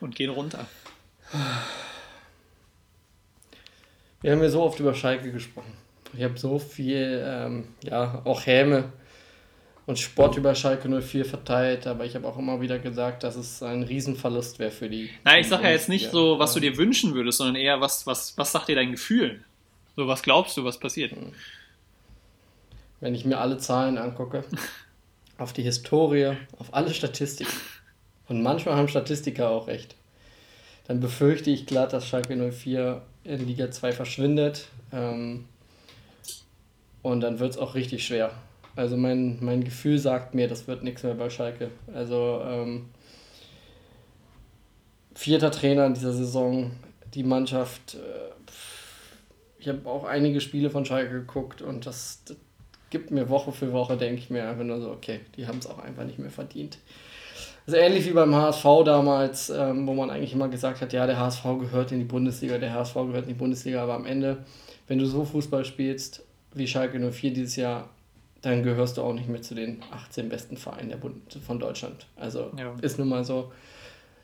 Und gehen runter. Wir haben ja so oft über Schalke gesprochen. Ich habe so viel, ähm, ja, auch Häme und Sport über Schalke 04 verteilt, aber ich habe auch immer wieder gesagt, dass es ein Riesenverlust wäre für die. Nein, ich sage ja jetzt nicht so, was du dir wünschen würdest, sondern eher, was, was, was sagt dir dein Gefühl? So, was glaubst du, was passiert? Wenn ich mir alle Zahlen angucke, auf die Historie, auf alle Statistiken, und manchmal haben Statistiker auch recht, dann befürchte ich glatt, dass Schalke 04 in Liga 2 verschwindet. Ähm, und dann wird es auch richtig schwer. Also mein, mein Gefühl sagt mir, das wird nichts mehr bei Schalke. Also ähm, vierter Trainer in dieser Saison, die Mannschaft. Äh, ich habe auch einige Spiele von Schalke geguckt und das, das gibt mir Woche für Woche, denke ich mir einfach nur so, okay, die haben es auch einfach nicht mehr verdient. Also ähnlich wie beim HSV damals, ähm, wo man eigentlich immer gesagt hat, ja, der HSV gehört in die Bundesliga, der HSV gehört in die Bundesliga, aber am Ende, wenn du so Fußball spielst wie Schalke 04 dieses Jahr, dann gehörst du auch nicht mehr zu den 18 besten Vereinen der Bund von Deutschland. Also Ja. ist nun mal so.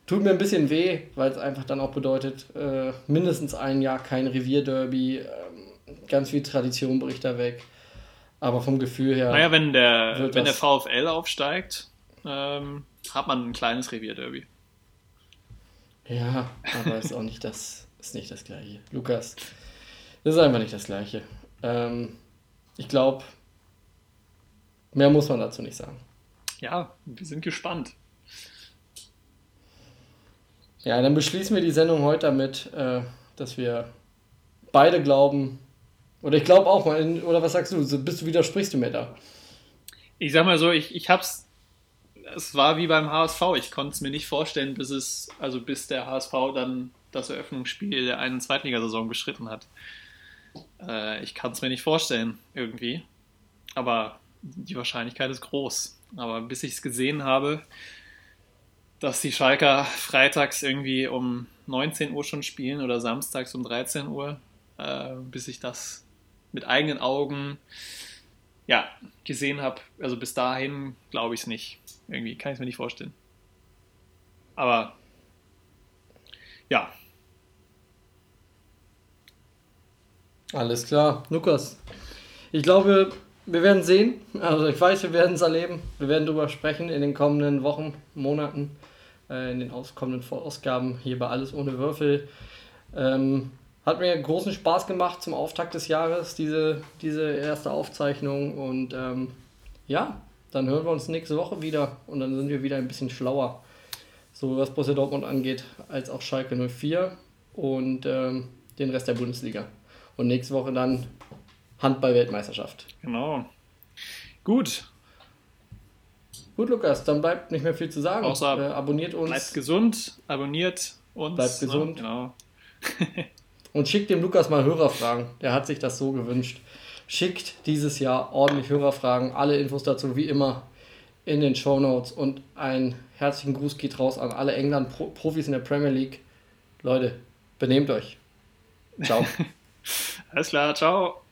Tut mir ein bisschen weh, weil es einfach dann auch bedeutet, äh, mindestens ein Jahr kein Revierderby, ähm, ganz viel Tradition bricht da weg. Aber vom Gefühl her. Naja, wenn der, wenn der VfL aufsteigt, ähm, hat man ein kleines Revierderby. Ja, aber ist auch nicht das, ist nicht das Gleiche. Lukas, das ist einfach nicht das Gleiche. Ähm, ich glaube, mehr muss man dazu nicht sagen. Ja, wir sind gespannt. Ja, dann beschließen wir die Sendung heute damit, äh, dass wir beide glauben, oder ich glaube auch in- oder was sagst du, bist du widersprichst du mir da? Ich sag mal so, ich, ich hab's. Es war wie beim HSV. Ich konnte es mir nicht vorstellen, bis es, also bis der HSV dann das Eröffnungsspiel der einen Zweitligasaison beschritten hat. Äh, ich kann es mir nicht vorstellen, irgendwie. Aber die Wahrscheinlichkeit ist groß. Aber bis ich es gesehen habe, dass die Schalker freitags irgendwie um 19 Uhr schon spielen oder samstags um 13 Uhr, äh, bis ich das mit eigenen Augen ja, gesehen habe, also bis dahin glaube ich es nicht. Irgendwie kann ich es mir nicht vorstellen. Aber ja, Alles klar, Lukas. Ich glaube, wir werden sehen. Also ich weiß, wir werden es erleben. Wir werden darüber sprechen in den kommenden Wochen, Monaten, äh, in den kommenden Ausgaben hier bei Alles ohne Würfel. Ähm, hat mir großen Spaß gemacht zum Auftakt des Jahres, diese, diese erste Aufzeichnung. Und ähm, ja, dann hören wir uns nächste Woche wieder und dann sind wir wieder ein bisschen schlauer, so was Borussia Dortmund angeht, als auch Schalke 04 und ähm, den Rest der Bundesliga. Und nächste Woche dann Handball-Weltmeisterschaft. genau. Gut, Gut, Lukas, dann bleibt nicht mehr viel zu sagen. Außer äh, abonniert uns bleibt gesund, abonniert uns. Bleibt gesund. Ne? Genau. und schickt dem Lukas mal Hörerfragen. Der hat sich das so gewünscht. Schickt dieses Jahr ordentlich Hörerfragen. Alle Infos dazu wie immer in den Show Notes. Und einen herzlichen Gruß geht raus an alle England-Profis in der Premier League. Leute, benehmt euch. Ciao. Alles klar, ciao.